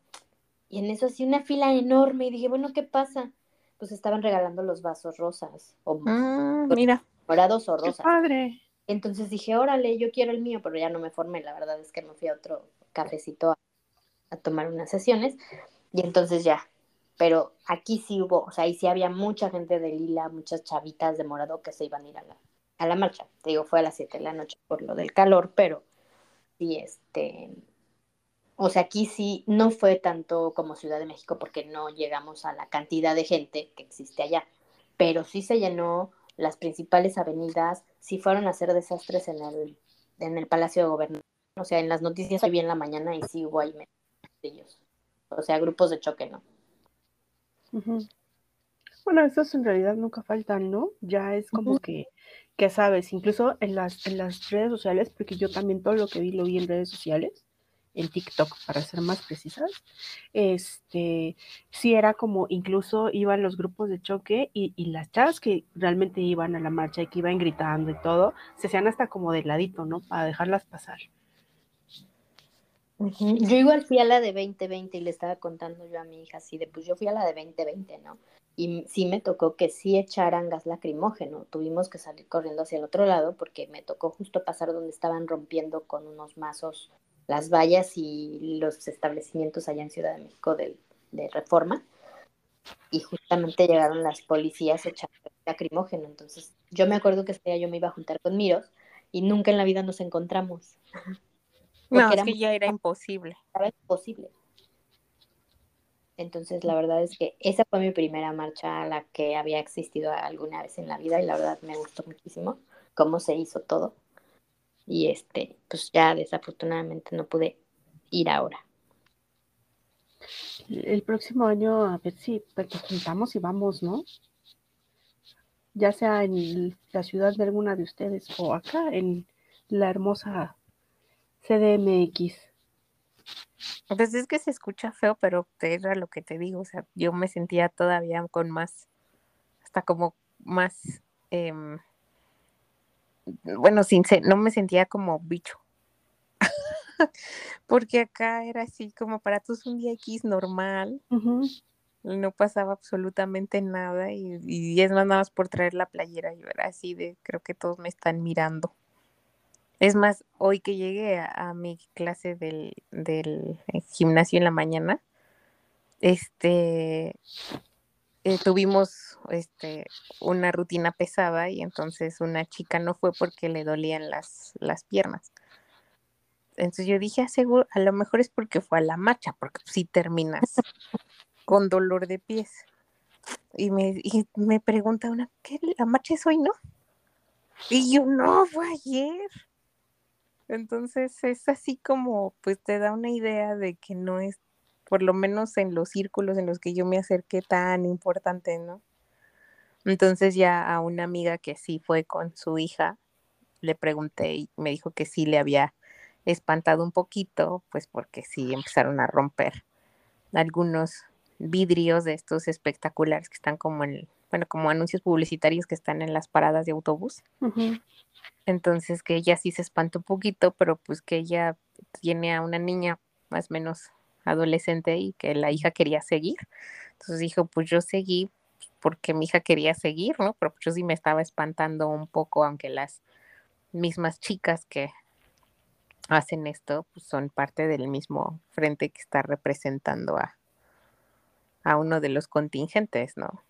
y en eso hacía una fila enorme y dije, bueno, ¿qué pasa? pues estaban regalando los vasos rosas o Mm, mira. morados o Qué rosas. padre. Entonces dije, órale, yo quiero el mío, pero ya no me formé, la verdad es que me fui a otro cafecito a, a tomar unas sesiones y entonces ya. Pero aquí sí hubo, o sea, ahí sí había mucha gente de lila, muchas chavitas de morado que se iban a ir a la, a la marcha. Te digo, fue a las 7 de la noche por lo del calor, pero sí, este, o sea, aquí sí no fue tanto como Ciudad de México porque no llegamos a la cantidad de gente que existe allá, pero sí se llenó las principales avenidas, sí fueron a hacer desastres en el, en el Palacio de Gobierno. O sea, en las noticias hoy vi en la mañana y sí hubo ahí ellos. O sea, grupos de choque, ¿no? Bueno, esos en realidad nunca faltan, ¿no? Ya es como que, que sabes, incluso en las, en las redes sociales, porque yo también todo lo que vi lo vi en redes sociales, en TikTok para ser más precisas, este, sí era como incluso iban los grupos de choque y, y las chavas que realmente iban a la marcha y que iban gritando y todo, se hacían hasta como de ladito, ¿no? Para dejarlas pasar. Yo igual fui a la de 2020 y le estaba contando yo a mi hija así de, pues yo fui a la de 2020, ¿no? Y sí me tocó que sí echaran gas lacrimógeno. Tuvimos que salir corriendo hacia el otro lado porque me tocó justo pasar donde estaban rompiendo con unos mazos las vallas y los establecimientos allá en Ciudad de México del- de, Reforma. Y justamente llegaron las policías echando lacrimógeno. Entonces yo me acuerdo que ese día yo me iba a juntar con Miros y nunca en la vida nos encontramos. No, es era que ya era imposible. estaba imposible. Entonces, la verdad es que esa fue mi primera marcha a la que había existido alguna vez en la vida y la verdad me gustó muchísimo cómo se hizo todo. Y este, pues ya desafortunadamente no pude ir ahora. El próximo año a ver si nos juntamos y vamos, ¿no? Ya sea en la ciudad de alguna de ustedes o acá en la hermosa CDMX. Pues es que se escucha feo, pero era lo que te digo, o sea, yo me sentía todavía con más, hasta como más, em, bueno, sin no me sentía como bicho. Porque acá era así como para todos un día X normal, no pasaba absolutamente nada y, y es más nada más por traer la playera, yo era así de, creo que todos me están mirando. Es más, hoy que llegué a, mi clase del, del eh, gimnasio en la mañana, este, eh, tuvimos este, una rutina pesada y entonces una chica no fue porque le dolían las, las piernas. Entonces yo dije, "Ah, seguro, a lo mejor es porque fue a la marcha, porque si terminas con dolor de pies. Y me, y me pregunta una, ¿qué? ¿La marcha es hoy, no? Y yo, no, fue ayer. Entonces es así como, pues te da una idea de que no es, por lo menos en los círculos en los que yo me acerqué, tan importante, ¿no? Entonces ya a una amiga que sí fue con su hija, le pregunté y me dijo que sí le había espantado un poquito, pues porque sí empezaron a romper algunos vidrios de estos espectaculares que están como en, bueno, como anuncios publicitarios que están en las paradas de autobús. Entonces que ella sí se espantó un poquito, pero pues que ella tiene a una niña más o menos adolescente y que la hija quería seguir. Entonces dijo, pues yo seguí porque mi hija quería seguir, ¿no? Pero pues yo sí me estaba espantando un poco, aunque las mismas chicas que hacen esto pues son parte del mismo frente que está representando a, a uno de los contingentes, ¿no?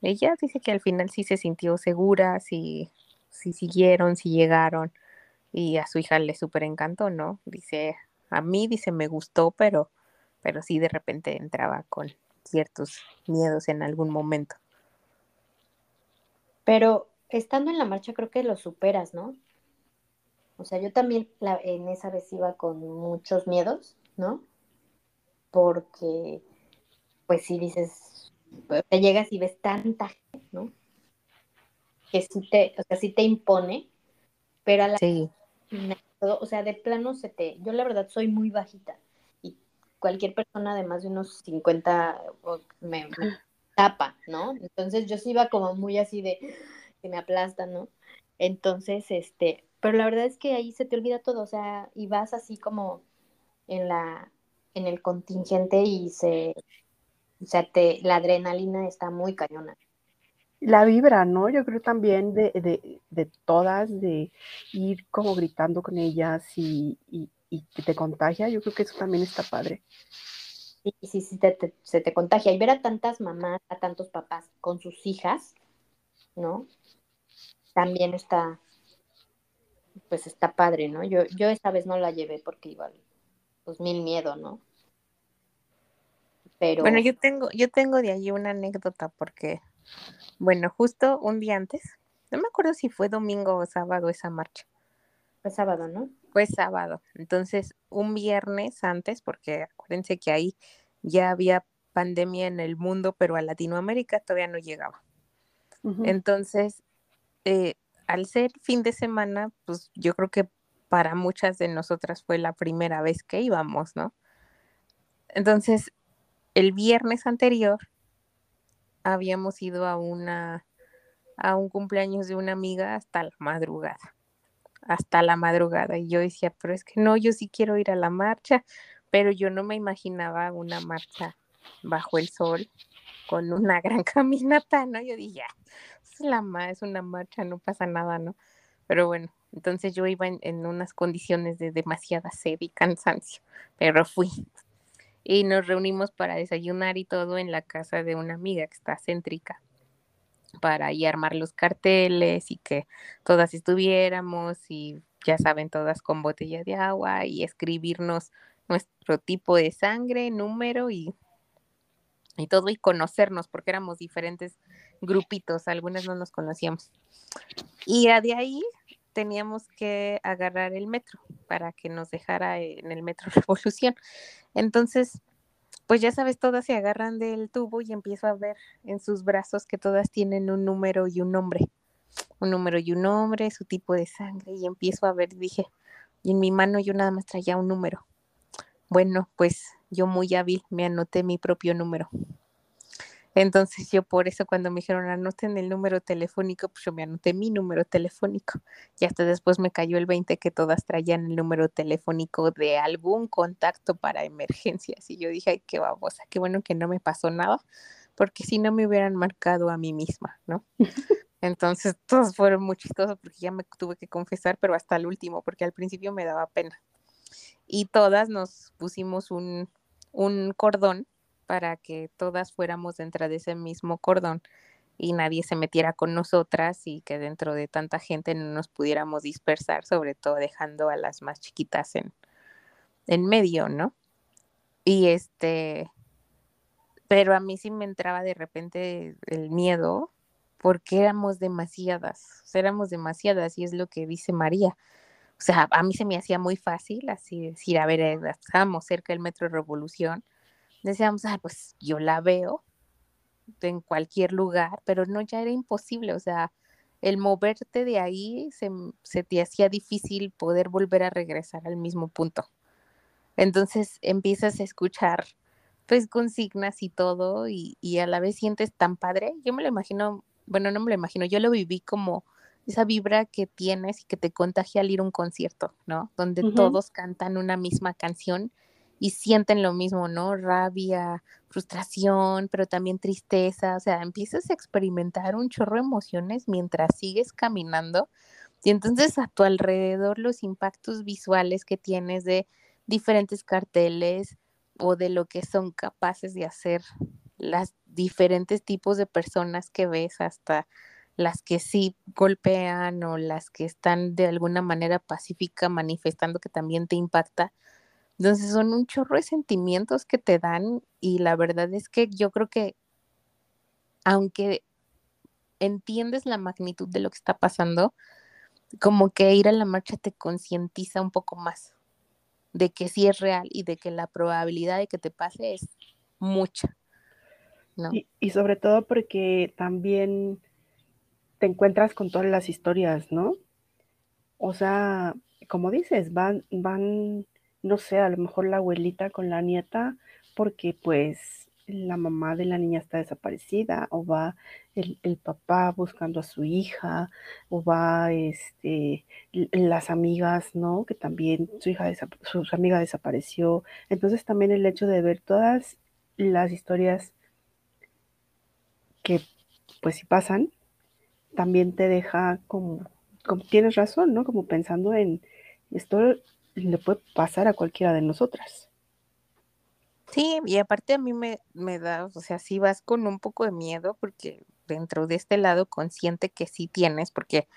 Ella dice que al final sí se sintió segura, sí, sí siguieron, sí llegaron y a su hija le súper encantó, ¿no? Dice, a mí, dice, me gustó, pero, pero sí de repente entraba con ciertos miedos en algún momento. Pero estando en la marcha creo que lo superas, ¿no? O sea, yo también la, en esa vez iba con muchos miedos, ¿no? Porque, pues si dices, te llegas y ves tanta gente, ¿no? Que sí te, o sea, sí te impone, pero a la Sí, o sea, de plano se te, yo la verdad soy muy bajita y cualquier persona de más de unos 50 o- me, me tapa, ¿no? Entonces yo sí iba como muy así de que me aplastan, ¿no? Entonces, este, pero la verdad es que ahí se te olvida todo, o sea, y vas así como en la, en el contingente y se, O sea, te, la adrenalina está muy cañona. La vibra, ¿no? Yo creo también de, de, de todas, de ir como gritando con ellas y, y, y, que te contagia, yo creo que eso también está padre. Sí, sí, sí, te, se te contagia. Y ver a tantas mamás, a tantos papás con sus hijas, ¿no? También está, pues está padre, ¿no? Yo, yo esta vez no la llevé porque igual, pues mil miedo, ¿no? Pero... Bueno, yo tengo, yo tengo de allí una anécdota porque, bueno, justo un día antes, no me acuerdo si fue domingo o sábado esa marcha. Fue sábado, ¿no? Fue sábado. Entonces, un viernes antes, porque acuérdense que ahí ya había pandemia en el mundo, pero a Latinoamérica todavía no llegaba. Entonces, eh, al ser fin de semana, pues yo creo que para muchas de nosotras fue la primera vez que íbamos, ¿no? Entonces, el viernes anterior habíamos ido a una a un cumpleaños de una amiga hasta la madrugada. Hasta la madrugada. Y yo decía, pero es que no, yo sí quiero ir a la marcha, pero yo no me imaginaba una marcha bajo el sol con una gran caminata, ¿no? Yo dije, ya, es, la, es una marcha, no pasa nada, ¿no? Pero bueno, entonces yo iba en, unas condiciones de demasiada sed y cansancio, pero fui. Y nos reunimos para desayunar y todo en la casa de una amiga que está céntrica para ahí armar los carteles y que todas estuviéramos y ya saben, todas con botella de agua y escribirnos nuestro tipo de sangre, número y y todo y conocernos porque éramos diferentes grupitos, algunas no nos conocíamos. Y de ahí teníamos que agarrar el metro para que nos dejara en el metro Revolución. Entonces, pues ya sabes, todas se agarran del tubo y empiezo a ver en sus brazos que todas tienen un número y un nombre. Un número y un nombre, su tipo de sangre, y empiezo a ver, dije, y en mi mano yo nada más traía un número. Bueno, pues yo muy hábil me anoté mi propio número. Entonces yo por eso cuando me dijeron anoten el número telefónico, pues yo me anoté mi número telefónico. Y hasta después me cayó el 20 que todas traían el número telefónico de algún contacto para emergencias. Y yo dije, ay, qué babosa, qué bueno que no me pasó nada, porque si no me hubieran marcado a mí misma, ¿no? Entonces todos fueron muy chistosos porque ya me tuve que confesar, pero hasta el último, porque al principio me daba pena y todas nos pusimos un, un cordón para que todas fuéramos dentro de ese mismo cordón y nadie se metiera con nosotras y que dentro de tanta gente no nos pudiéramos dispersar, sobre todo dejando a las más chiquitas en, en medio, ¿no? Y este, pero a mí sí me entraba de repente el miedo porque éramos demasiadas, éramos demasiadas y es lo que dice María o sea, a mí se me hacía muy fácil así decir, a ver, eh, estábamos cerca del Metro Revolución, decíamos, ah, pues yo la veo en cualquier lugar, pero no, ya era imposible, o sea, el moverte de ahí se, se te hacía difícil poder volver a regresar al mismo punto. Entonces empiezas a escuchar pues consignas y todo y, y, a la vez sientes tan padre. Yo me lo imagino, bueno, no me lo imagino, yo lo viví como esa vibra que tienes y que te contagia al ir a un concierto, ¿no? Donde todos cantan una misma canción y sienten lo mismo, ¿no? Rabia, frustración, pero también tristeza, o sea, empiezas a experimentar un chorro de emociones mientras sigues caminando y entonces a tu alrededor los impactos visuales que tienes de diferentes carteles o de lo que son capaces de hacer las diferentes tipos de personas que ves hasta las que sí golpean o las que están de alguna manera pacífica manifestando que también te impacta. Entonces son un chorro de sentimientos que te dan y la verdad es que yo creo que aunque entiendes la magnitud de lo que está pasando, como que ir a la marcha te concientiza un poco más de que sí es real y de que la probabilidad de que te pase es mucha. Y, y sobre todo porque también te encuentras con todas las historias, ¿no? O sea, como dices, van, van, no sé, a lo mejor la abuelita con la nieta, porque pues la mamá de la niña está desaparecida, o va el, papá buscando a su hija, o va este, las amigas, ¿no? Que también su hija, su amiga desapareció. Entonces también el hecho de ver todas las historias que pues si pasan, también te deja como, como tienes razón, ¿no? Como pensando en esto le puede pasar a cualquiera de nosotras. Sí, y aparte a mí me, me da, o sea, si vas con un poco de miedo, porque dentro de este lado consciente que sí tienes, porque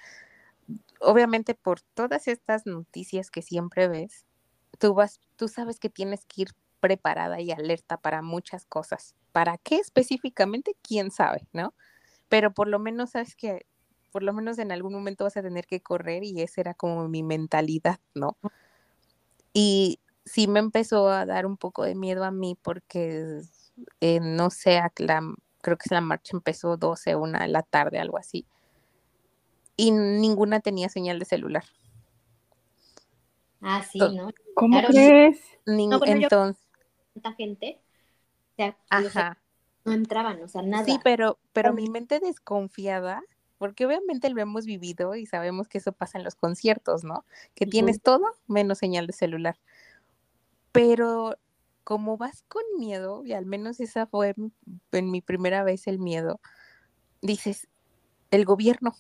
obviamente por todas estas noticias que siempre ves, tú vas, tú sabes que tienes que ir preparada y alerta para muchas cosas. ¿Para qué específicamente? ¿Quién sabe, no? Pero por lo menos sabes que por lo menos en algún momento vas a tener que correr y esa era como mi mentalidad, ¿no? Y sí me empezó a dar un poco de miedo a mí porque, eh, no sé, creo que la marcha empezó 12, una de la tarde, algo así. Y ninguna tenía señal de celular. Ah, sí, ¿no? ¿Cómo crees? entonces. ¿Tanta gente? O sea, Ajá. no entraban, o sea, nada. Sí, pero, pero mi mente desconfiada porque obviamente lo hemos vivido y sabemos que eso pasa en los conciertos, ¿no? Que tienes todo menos señal de celular. Pero como vas con miedo, y al menos esa fue en mi primera vez el miedo, dices, el gobierno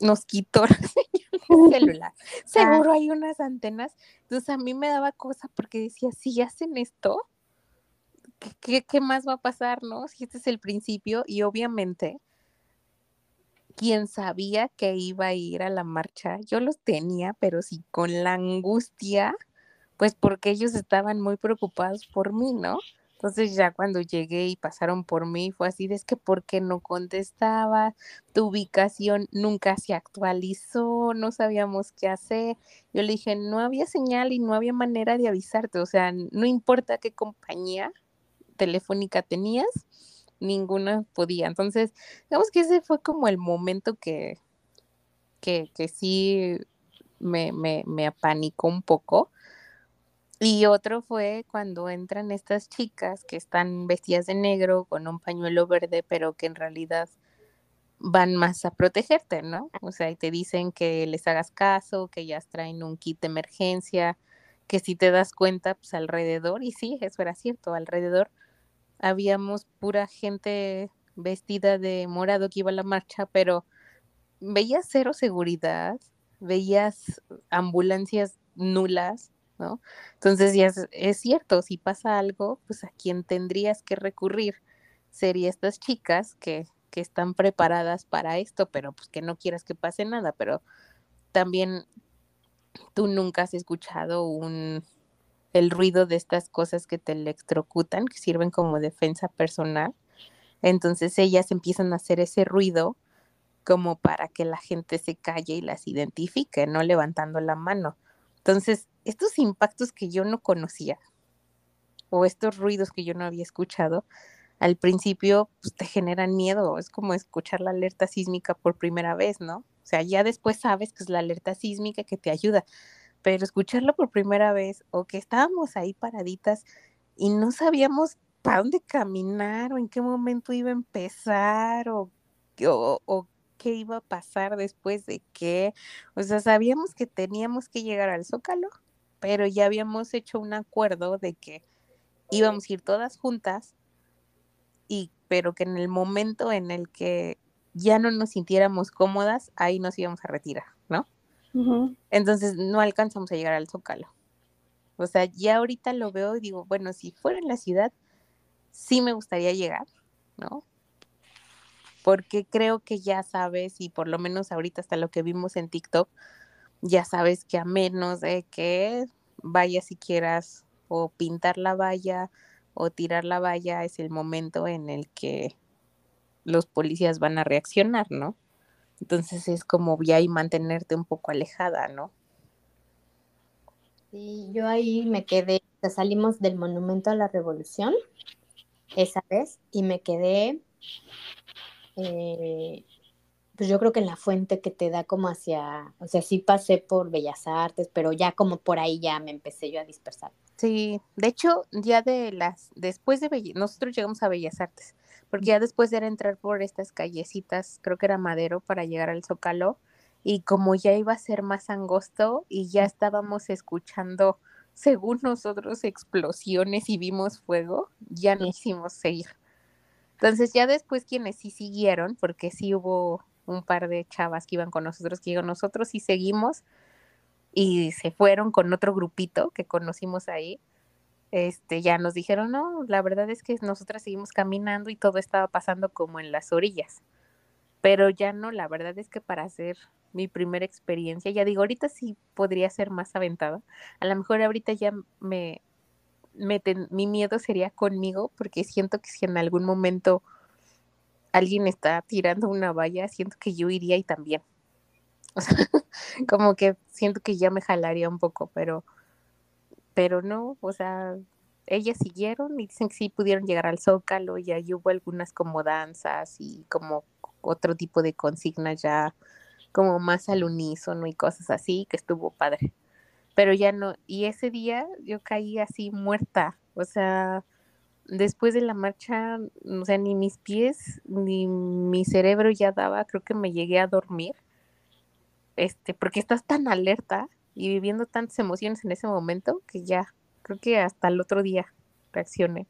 nos quitó la señal de celular. Seguro hay unas antenas. Entonces a mí me daba cosa porque decía, si hacen esto, ¿qué, qué más va a pasar, no? Si este es el principio y obviamente quien sabía que iba a ir a la marcha, yo los tenía, pero sí con la angustia, pues porque ellos estaban muy preocupados por mí, ¿no? Entonces ya cuando llegué y pasaron por mí fue así, de, es que ¿por qué no contestaba? Tu ubicación nunca se actualizó, no sabíamos qué hacer. Yo le dije, no había señal y no había manera de avisarte, o sea, no importa qué compañía telefónica tenías, ninguna podía. Entonces, digamos que ese fue como el momento que, que, que sí me, me, me apanicó un poco. Y otro fue cuando entran estas chicas que están vestidas de negro con un pañuelo verde, pero que en realidad van más a protegerte, ¿no? O sea, y te dicen que les hagas caso, que ya traen un kit de emergencia, que si te das cuenta, pues alrededor, y sí, eso era cierto, alrededor habíamos pura gente vestida de morado que iba a la marcha, pero veías cero seguridad, veías ambulancias nulas, ¿no? Entonces ya es, cierto, si pasa algo, pues a quien tendrías que recurrir sería estas chicas que, que están preparadas para esto, pero pues que no quieras que pase nada, pero también tú nunca has escuchado un, el ruido de estas cosas que te electrocutan, que sirven como defensa personal. Entonces ellas empiezan a hacer ese ruido como para que la gente se calle y las identifique, no levantando la mano. Entonces, estos impactos que yo no conocía o estos ruidos que yo no había escuchado, al principio pues, te generan miedo, es como escuchar la alerta sísmica por primera vez, ¿no? O sea, ya después sabes que es la alerta sísmica que te ayuda, pero escucharlo por primera vez o que estábamos ahí paraditas y no sabíamos para dónde caminar o en qué momento iba a empezar o, o, qué iba a pasar después de qué. O sea, sabíamos que teníamos que llegar al Zócalo, pero ya habíamos hecho un acuerdo de que íbamos a ir todas juntas y pero que en el momento en el que ya no nos sintiéramos cómodas, ahí nos íbamos a retirar, ¿no? Entonces no alcanzamos a llegar al Zócalo. O sea, ya ahorita lo veo y digo, bueno, si fuera en la ciudad, sí me gustaría llegar, ¿no? Porque creo que ya sabes, y por lo menos ahorita hasta lo que vimos en TikTok, ya sabes que a menos de que vayas si quieras o pintar la valla o tirar la valla, es el momento en el que los policías van a reaccionar, ¿no? Entonces es como ya y mantenerte un poco alejada, ¿no? Sí, yo ahí me quedé, salimos del Monumento a la Revolución esa vez y me quedé, eh, pues yo creo que en la fuente que te da como hacia, o sea, sí pasé por Bellas Artes, pero ya como por ahí ya me empecé yo a dispersar. Sí, de hecho, ya de las, después de Bellas, nosotros llegamos a Bellas Artes, porque ya después era entrar por estas callecitas, creo que era Madero para llegar al Zócalo, y como ya iba a ser más angosto y ya estábamos escuchando, según nosotros, explosiones y vimos fuego, ya no hicimos seguir. Entonces ya después quienes sí siguieron, porque sí hubo un par de chavas que iban con nosotros, que digo, nosotros sí seguimos y se fueron con otro grupito que conocimos ahí. Este, ya nos dijeron, no, la verdad es que nosotras seguimos caminando y todo estaba pasando como en las orillas. Pero ya no, la verdad es que para hacer mi primera experiencia, ya digo, ahorita sí podría ser más aventada. A lo mejor ahorita ya me, mi miedo sería conmigo, porque siento que si en algún momento alguien está tirando una valla, siento que yo iría y también. O sea, como que siento que ya me jalaría un poco, pero, pero no, o sea, ellas siguieron y dicen que sí pudieron llegar al Zócalo y ahí hubo algunas como danzas y como otro tipo de consignas ya como más al unísono y cosas así, que estuvo padre. Pero ya no, y ese día yo caí así muerta, o sea, después de la marcha, o sea, ni mis pies ni mi cerebro ya daba, creo que me llegué a dormir, este, porque estás tan alerta y viviendo tantas emociones en ese momento que ya, creo que hasta el otro día reaccioné.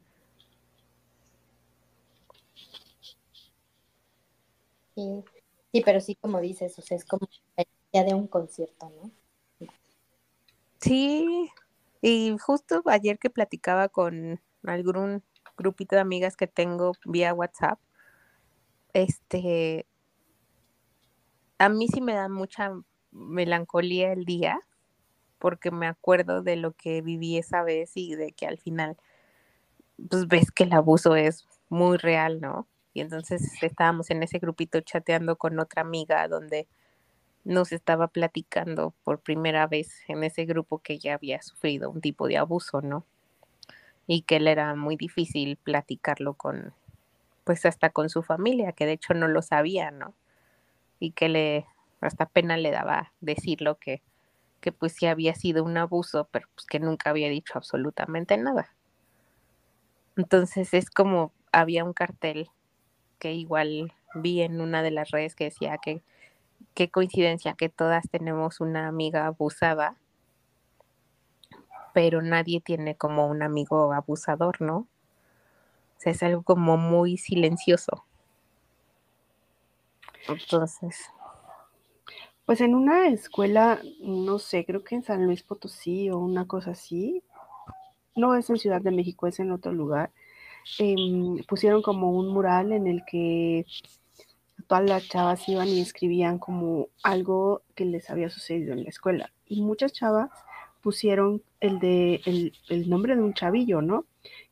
Sí, sí, pero sí, como dices, o sea, es como ya de un concierto, ¿no? Sí, y justo ayer que platicaba con algún grupito de amigas que tengo vía WhatsApp, este, a mí sí me da mucha melancolía el día, porque me acuerdo de lo que viví esa vez y de que al final, pues ves que el abuso es muy real, ¿no? Y entonces estábamos en ese grupito chateando con otra amiga donde nos estaba platicando por primera vez en ese grupo que ya había sufrido un tipo de abuso, ¿no? Y que le era muy difícil platicarlo con, pues hasta con su familia, que de hecho no lo sabía, ¿no? Y que le, hasta pena le daba decirlo que, que pues sí había sido un abuso, pero pues que nunca había dicho absolutamente nada. Entonces es como había un cartel que igual vi en una de las redes que decía que qué coincidencia que todas tenemos una amiga abusada, pero nadie tiene como un amigo abusador, ¿no? O sea, es algo como muy silencioso. Entonces. Pues en una escuela, no sé, creo que en San Luis Potosí o una cosa así, no es en Ciudad de México, es en otro lugar, em, pusieron como un mural en el que todas las chavas iban y escribían como algo que les había sucedido en la escuela. Y muchas chavas pusieron el de el, nombre de un chavillo, ¿no?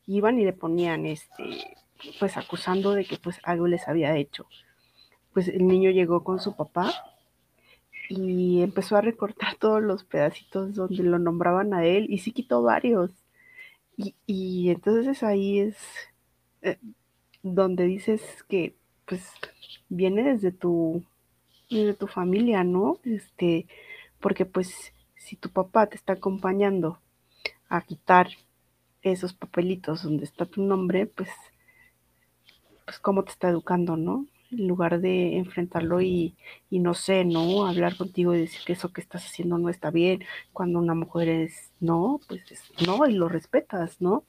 iban y le ponían este, pues acusando de que pues algo les había hecho. Pues el niño llegó con su papá y empezó a recortar todos los pedacitos donde lo nombraban a él y sí quitó varios. Y, entonces ahí es eh, donde dices que pues viene desde tu, desde tu familia, ¿no? Este, porque pues si tu papá te está acompañando a quitar esos papelitos donde está tu nombre, pues, pues cómo te está educando, ¿no? En lugar de enfrentarlo y, y no sé, ¿no? Hablar contigo y decir que eso que estás haciendo no está bien, cuando una mujer es no, pues no, y lo respetas, ¿no?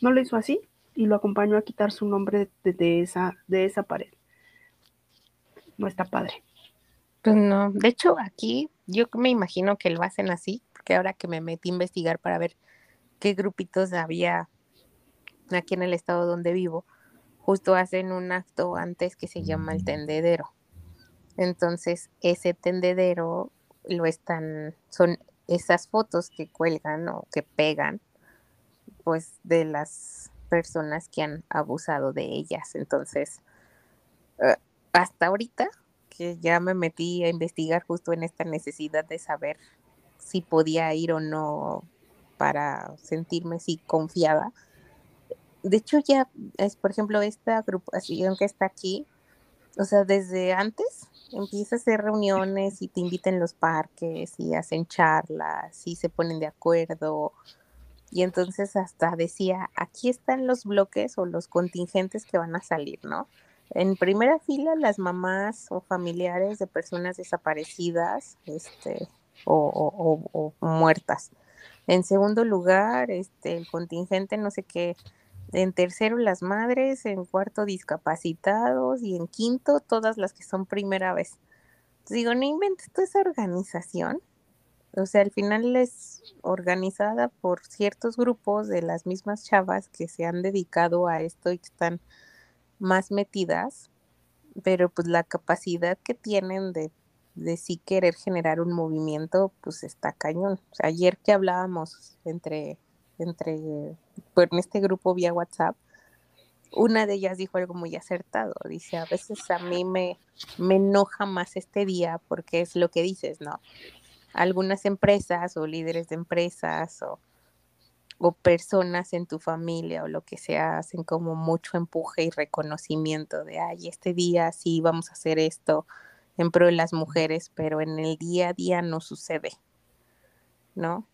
No lo hizo así y lo acompañó a quitar su nombre de esa, de esa pared no está padre. Pues no, de hecho aquí yo me imagino que lo hacen así, porque ahora que me metí a investigar para ver qué grupitos había aquí en el estado donde vivo, justo hacen un acto antes que se llama el tendedero. Entonces, ese tendedero lo están, son esas fotos que cuelgan o que pegan, pues de las personas que han abusado de ellas. Entonces, eh, hasta ahorita que ya me metí a investigar justo en esta necesidad de saber si podía ir o no para sentirme así confiada. De hecho, ya es, por ejemplo, esta agrupación que está aquí, o sea, desde antes empieza a hacer reuniones y te invitan en los parques y hacen charlas y se ponen de acuerdo. Y entonces hasta decía, aquí están los bloques o los contingentes que van a salir, ¿no? En primera fila, las mamás o familiares de personas desaparecidas este, o, muertas. En segundo lugar, este, el contingente, no sé qué, en tercero las madres, en cuarto discapacitados y en quinto todas las que son primera vez. digo, no inventes toda esa organización. O sea, al final es organizada por ciertos grupos de las mismas chavas que se han dedicado a esto y que están más metidas, pero pues la capacidad que tienen de, de sí querer generar un movimiento, pues está cañón. Ayer que hablábamos entre entre, pues, en este grupo vía WhatsApp, una de ellas dijo algo muy acertado. Dice, a veces a mí me, me enoja más este día porque es lo que dices, ¿no? Algunas empresas o líderes de empresas o, o personas en tu familia o lo que sea hacen como mucho empuje y reconocimiento de, ay, este día sí vamos a hacer esto en pro de las mujeres, pero en el día a día no sucede, ¿no?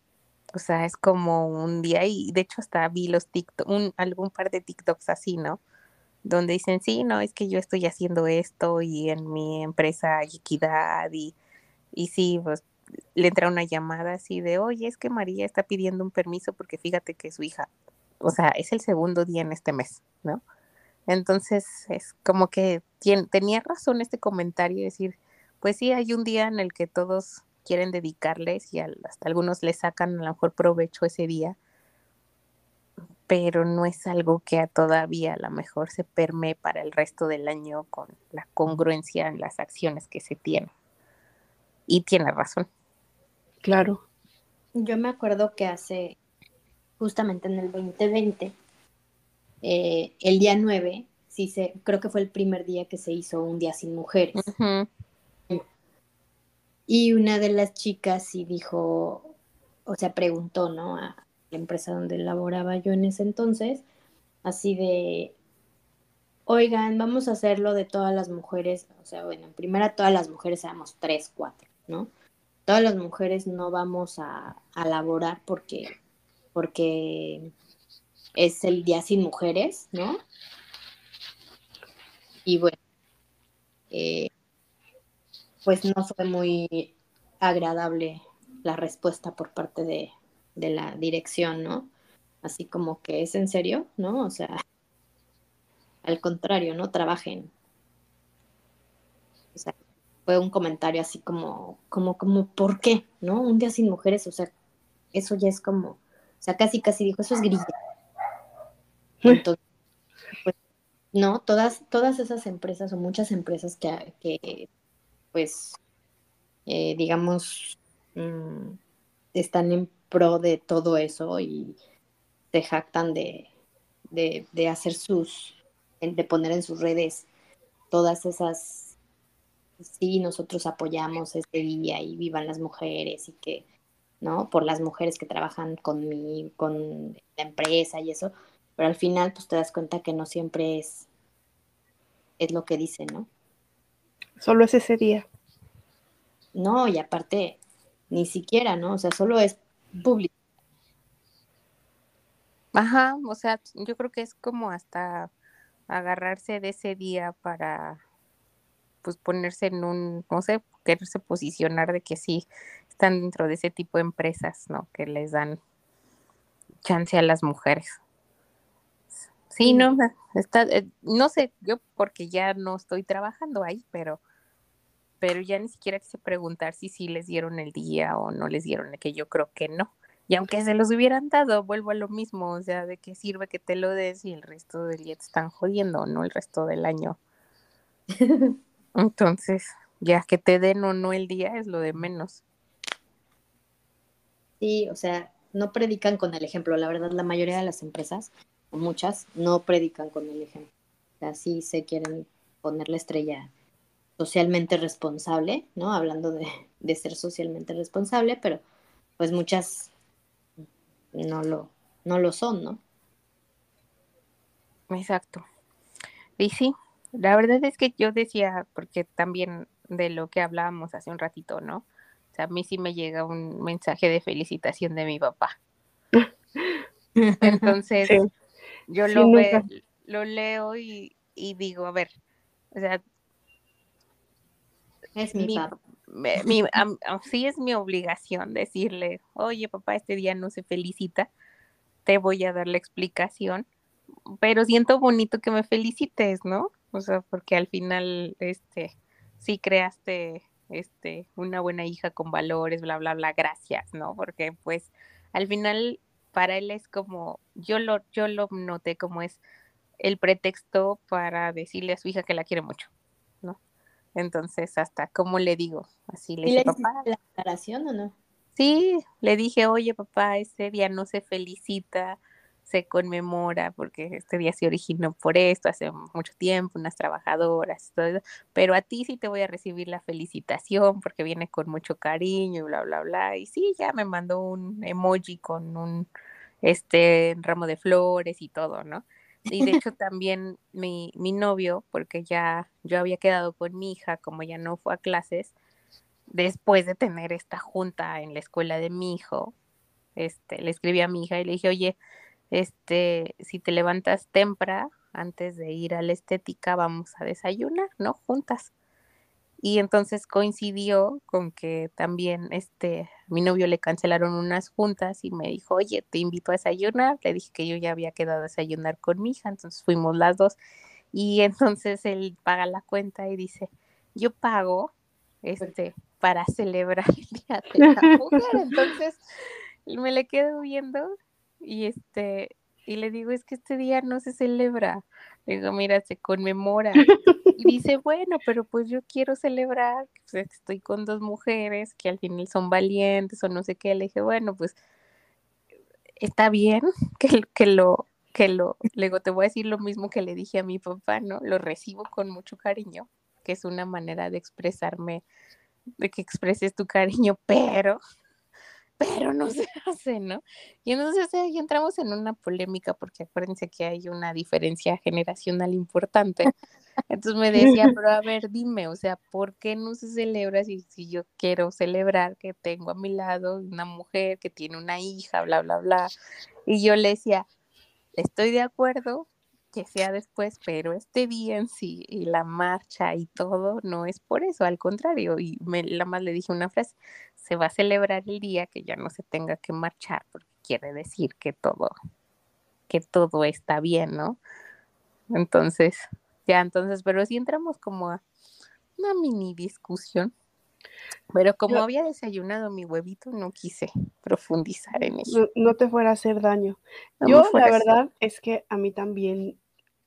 O sea, es como un día y de hecho hasta vi los TikTok, un, algún par de TikToks así, ¿no? Donde dicen, sí, no, es que yo estoy haciendo esto y en mi empresa hay equidad y, y sí, pues le entra una llamada así de, oye, es que María está pidiendo un permiso porque fíjate que su hija, o sea, es el segundo día en este mes, ¿no? Entonces es como que tenía razón este comentario, decir, pues sí, hay un día en el que todos quieren dedicarles y hasta algunos les sacan a lo mejor provecho ese día, pero no es algo que todavía a lo mejor se permee para el resto del año con la congruencia en las acciones que se tienen. Y tiene razón. Claro. Yo me acuerdo que hace, justamente en el 2020, eh, el día 9, sí se, creo que fue el primer día que se hizo un día sin mujeres. Y una de las chicas sí dijo, o sea, preguntó, ¿no? A la empresa donde laboraba yo en ese entonces, así de, oigan, vamos a hacerlo de todas las mujeres, o sea, bueno, en primera todas las mujeres éramos tres, cuatro, ¿no? Todas las mujeres no vamos a, a laborar porque, porque es el día sin mujeres, ¿no? Y bueno, eh, pues no fue muy agradable la respuesta por parte de, la dirección, ¿no? Así como que es en serio, ¿no? O sea, al contrario, ¿no? Trabajen. O sea, fue un comentario así como, como, como, ¿por qué? ¿No? Un día sin mujeres, o sea, eso ya es como, o sea, casi, casi dijo, eso es grilla. Entonces, pues, no, todas, todas esas empresas o muchas empresas que, que pues, eh, digamos, mm, están en pro de todo eso y se jactan de, de, hacer sus, de poner en sus redes todas esas, sí, nosotros apoyamos este día y vivan las mujeres y que, ¿no? Por las mujeres que trabajan con mi, con la empresa y eso, pero al final pues te das cuenta que no siempre es, es lo que dicen, ¿no? Solo es ese día. No, y aparte, ni siquiera, ¿no? O sea, solo es público. Ajá, o sea, yo creo que es como hasta agarrarse de ese día para pues ponerse en un, no sé, quererse posicionar de que sí están dentro de ese tipo de empresas, ¿no? Que les dan chance a las mujeres. Sí, no, está, eh, no sé, yo porque ya no estoy trabajando ahí, pero, pero ya ni siquiera quise preguntar si sí les dieron el día o no les dieron, que yo creo que no. Y aunque se los hubieran dado, vuelvo a lo mismo, o sea, de qué sirve que te lo des y el resto del día te están jodiendo, no el resto del año. Entonces, ya que te den o no el día es lo de menos. Sí, o sea, no predican con el ejemplo. La verdad, la mayoría de las empresas muchas, no predican con el ejemplo. Así se quieren poner la estrella socialmente responsable, ¿no? Hablando de, de ser socialmente responsable, pero pues muchas no lo, no lo son, ¿no? Exacto. Y sí, la verdad es que yo decía, porque también de lo que hablábamos hace un ratito, ¿no? O sea, a mí sí me llega un mensaje de felicitación de mi papá. Entonces, yo lo, lo leo y, digo, a ver, o sea, es mi, papá. sí es mi obligación decirle, oye papá, este día no se felicita, te voy a dar la explicación. pero siento bonito que me felicites, ¿no? O sea, porque al final, este, sí creaste, este, una buena hija con valores, bla, bla, bla, gracias, ¿no? Porque pues al final para él es como, yo lo, yo lo noté como es el pretexto para decirle a su hija que la quiere mucho. Entonces, hasta, ¿cómo le digo? Así le dije, papá. la aclaración o no? Sí, le dije, oye, papá, ese día no se felicita, se conmemora, porque este día se originó por esto, hace mucho tiempo, unas trabajadoras, todo eso, pero a ti sí te voy a recibir la felicitación porque viene con mucho cariño y bla, bla, bla. Y sí, ya me mandó un emoji con un este ramo de flores y todo, ¿no? Y de hecho también mi, mi novio, porque ya yo había quedado con mi hija, como ya no fue a clases, después de tener esta junta en la escuela de mi hijo, este, le escribí a mi hija y le dije, oye, este, si te levantas temprano antes de ir a la estética, vamos a desayunar, ¿no? Juntas. Y entonces coincidió con que también este, mi novio le cancelaron unas juntas y me dijo, oye, te invito a desayunar. Le dije que yo ya había quedado a desayunar con mi hija, entonces fuimos las dos. Y entonces él paga la cuenta y dice, yo pago este, para celebrar el Día de la Mujer. Entonces me le quedo viendo y este y le digo, es que este día no se celebra. Digo, mira, se conmemora. Y dice, bueno, pero pues yo quiero celebrar, pues, estoy con dos mujeres que al final son valientes o no sé qué. Le dije, bueno, pues está bien que, que lo, que lo, luego te voy a decir lo mismo que le dije a mi papá, ¿no? Lo recibo con mucho cariño, que es una manera de expresarme, de que expreses tu cariño, pero pero no se hace, ¿no? Y entonces ahí entramos en una polémica porque acuérdense que hay una diferencia generacional importante. Entonces me decía, pero a ver, dime, o sea, ¿por qué no se celebra si, si yo quiero celebrar que tengo a mi lado una mujer que tiene una hija, bla, bla, bla? Y yo le decía, estoy de acuerdo que sea después, pero este día en sí y la marcha y todo no es por eso, al contrario, y me, la más le dije una frase, se va a celebrar el día que ya no se tenga que marchar, porque quiere decir que todo, que todo está bien, ¿no? Entonces, ya entonces, pero si entramos como a una mini discusión. Pero como había desayunado mi huevito, no quise profundizar en eso. No, te fuera a hacer daño. Yo, la verdad, es que a mí también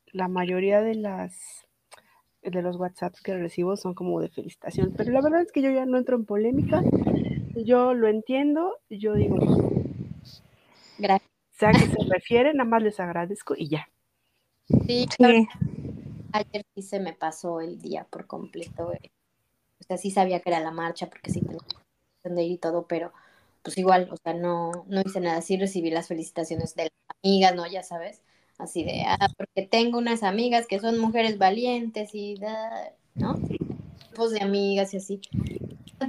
la mayoría de las de los WhatsApps que recibo son como de felicitación, pero la verdad es que yo ya no entro en polémica, yo lo entiendo, yo digo, gracias. Sea que se refiere, nada más les agradezco y ya. Sí, ayer sí se me pasó el día por completo. Eh. O sea, sí sabía que era la marcha porque sí tenía que ir y todo, pero pues igual, o sea, no, no hice nada. Sí recibí las felicitaciones de las amigas, ¿no? Ya sabes así de, ah, porque tengo unas amigas que son mujeres valientes y, da, ¿no? Tipos de amigas y así.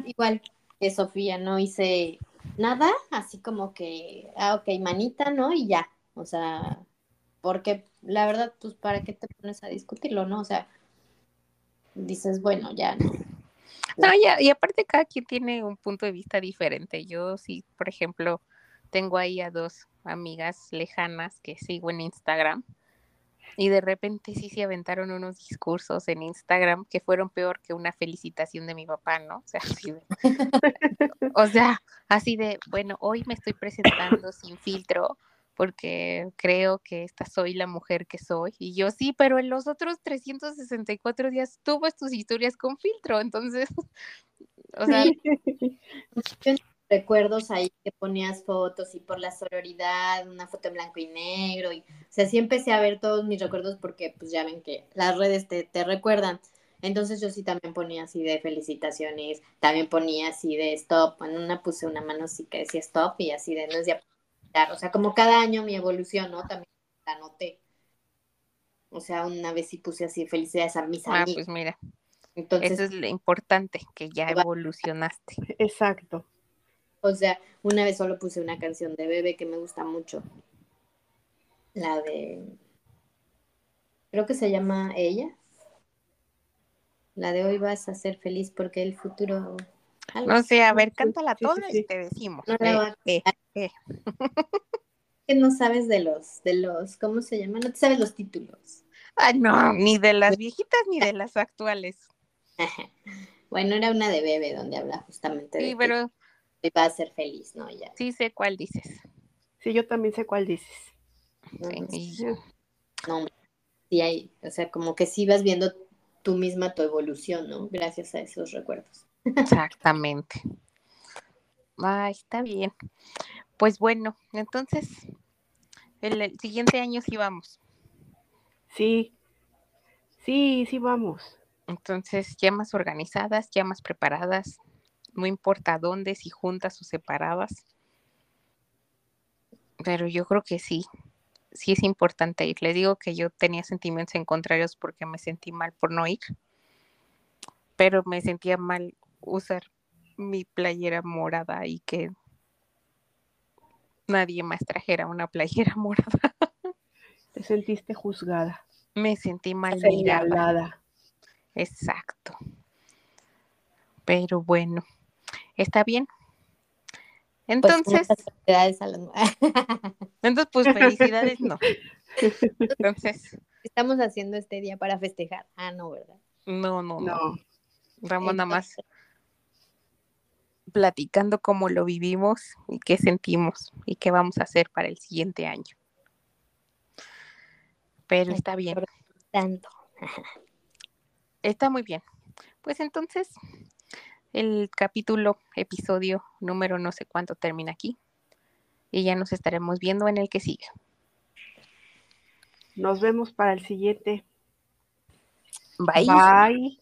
Igual que Sofía, no hice nada, así como que, ah, ok, manita, ¿no? Y ya, o sea, porque la verdad, pues, ¿para qué te pones a discutirlo, no? O sea, dices, bueno, ya, ¿no? No, ya, y aparte cada quien tiene un punto de vista diferente. Yo sí, por ejemplo, tengo ahí a dos amigas lejanas que sigo en Instagram y de repente sí se aventaron unos discursos en Instagram que fueron peor que una felicitación de mi papá, ¿no? O sea, así de, o sea, así de bueno, hoy me estoy presentando sin filtro porque creo que esta soy la mujer que soy. Y yo sí, pero en los otros 364 días tuvo tus historias con filtro, entonces, o sea, recuerdos ahí que ponías fotos y por la sororidad, una foto en blanco y negro. Y, o sea, sí empecé a ver todos mis recuerdos porque pues ya ven que las redes te, te recuerdan. Entonces yo sí también ponía así de felicitaciones, también ponía así de stop, en una puse una mano así que decía stop y así de no es de o sea, como cada año mi evolución, ¿no? También la noté. O sea, una vez sí puse así felicidades a mis ah, pues mira. Entonces, Eso es lo importante, que ya evolucionaste. Exacto. O sea, una vez solo puse una canción de Bebe que me gusta mucho. La de. Creo que se llama Ella. La de hoy vas a ser feliz porque el futuro. No sé, a ver, cántala toda y te decimos. No eh, eh, eh. que no sabes de los, de los, ¿cómo se llama? No te sabes los títulos. Ay, no, ni de las viejitas ni de las actuales. bueno, era una de Bebe donde habla justamente sí, de pero... que va a ser feliz, ¿no? Ya. Sí sé cuál dices. Sí, yo también sé cuál dices. Sí, no, no, sí hay, o sea, como que sí vas viendo tú misma tu evolución, ¿no? Gracias a esos recuerdos. Exactamente. Ay, está bien. Pues bueno, entonces, el, el siguiente año sí vamos. Sí, sí, sí vamos. Entonces, ya más organizadas, ya más preparadas, no importa dónde, si juntas o separadas. Pero yo creo que sí, sí es importante ir. Le digo que yo tenía sentimientos encontrados porque me sentí mal por no ir, pero me sentía mal usar mi playera morada y que nadie más trajera una playera morada. Te sentiste juzgada. Me sentí mal mirada. Señalada. Exacto. Pero bueno, está bien. Pues Entonces, felicidades a las- entonces pues felicidades, no. Entonces, Estamos haciendo este día para festejar. Ah, no, ¿verdad? no, no, no. No, Estamos nada más platicando cómo lo vivimos y qué sentimos y qué vamos a hacer para el siguiente año. Pero está bien, Tanto. está muy bien. Pues entonces, el capítulo, episodio número no sé cuánto termina aquí. Y ya nos estaremos viendo en el que sigue. nos vemos para el siguiente. Bye. Bye.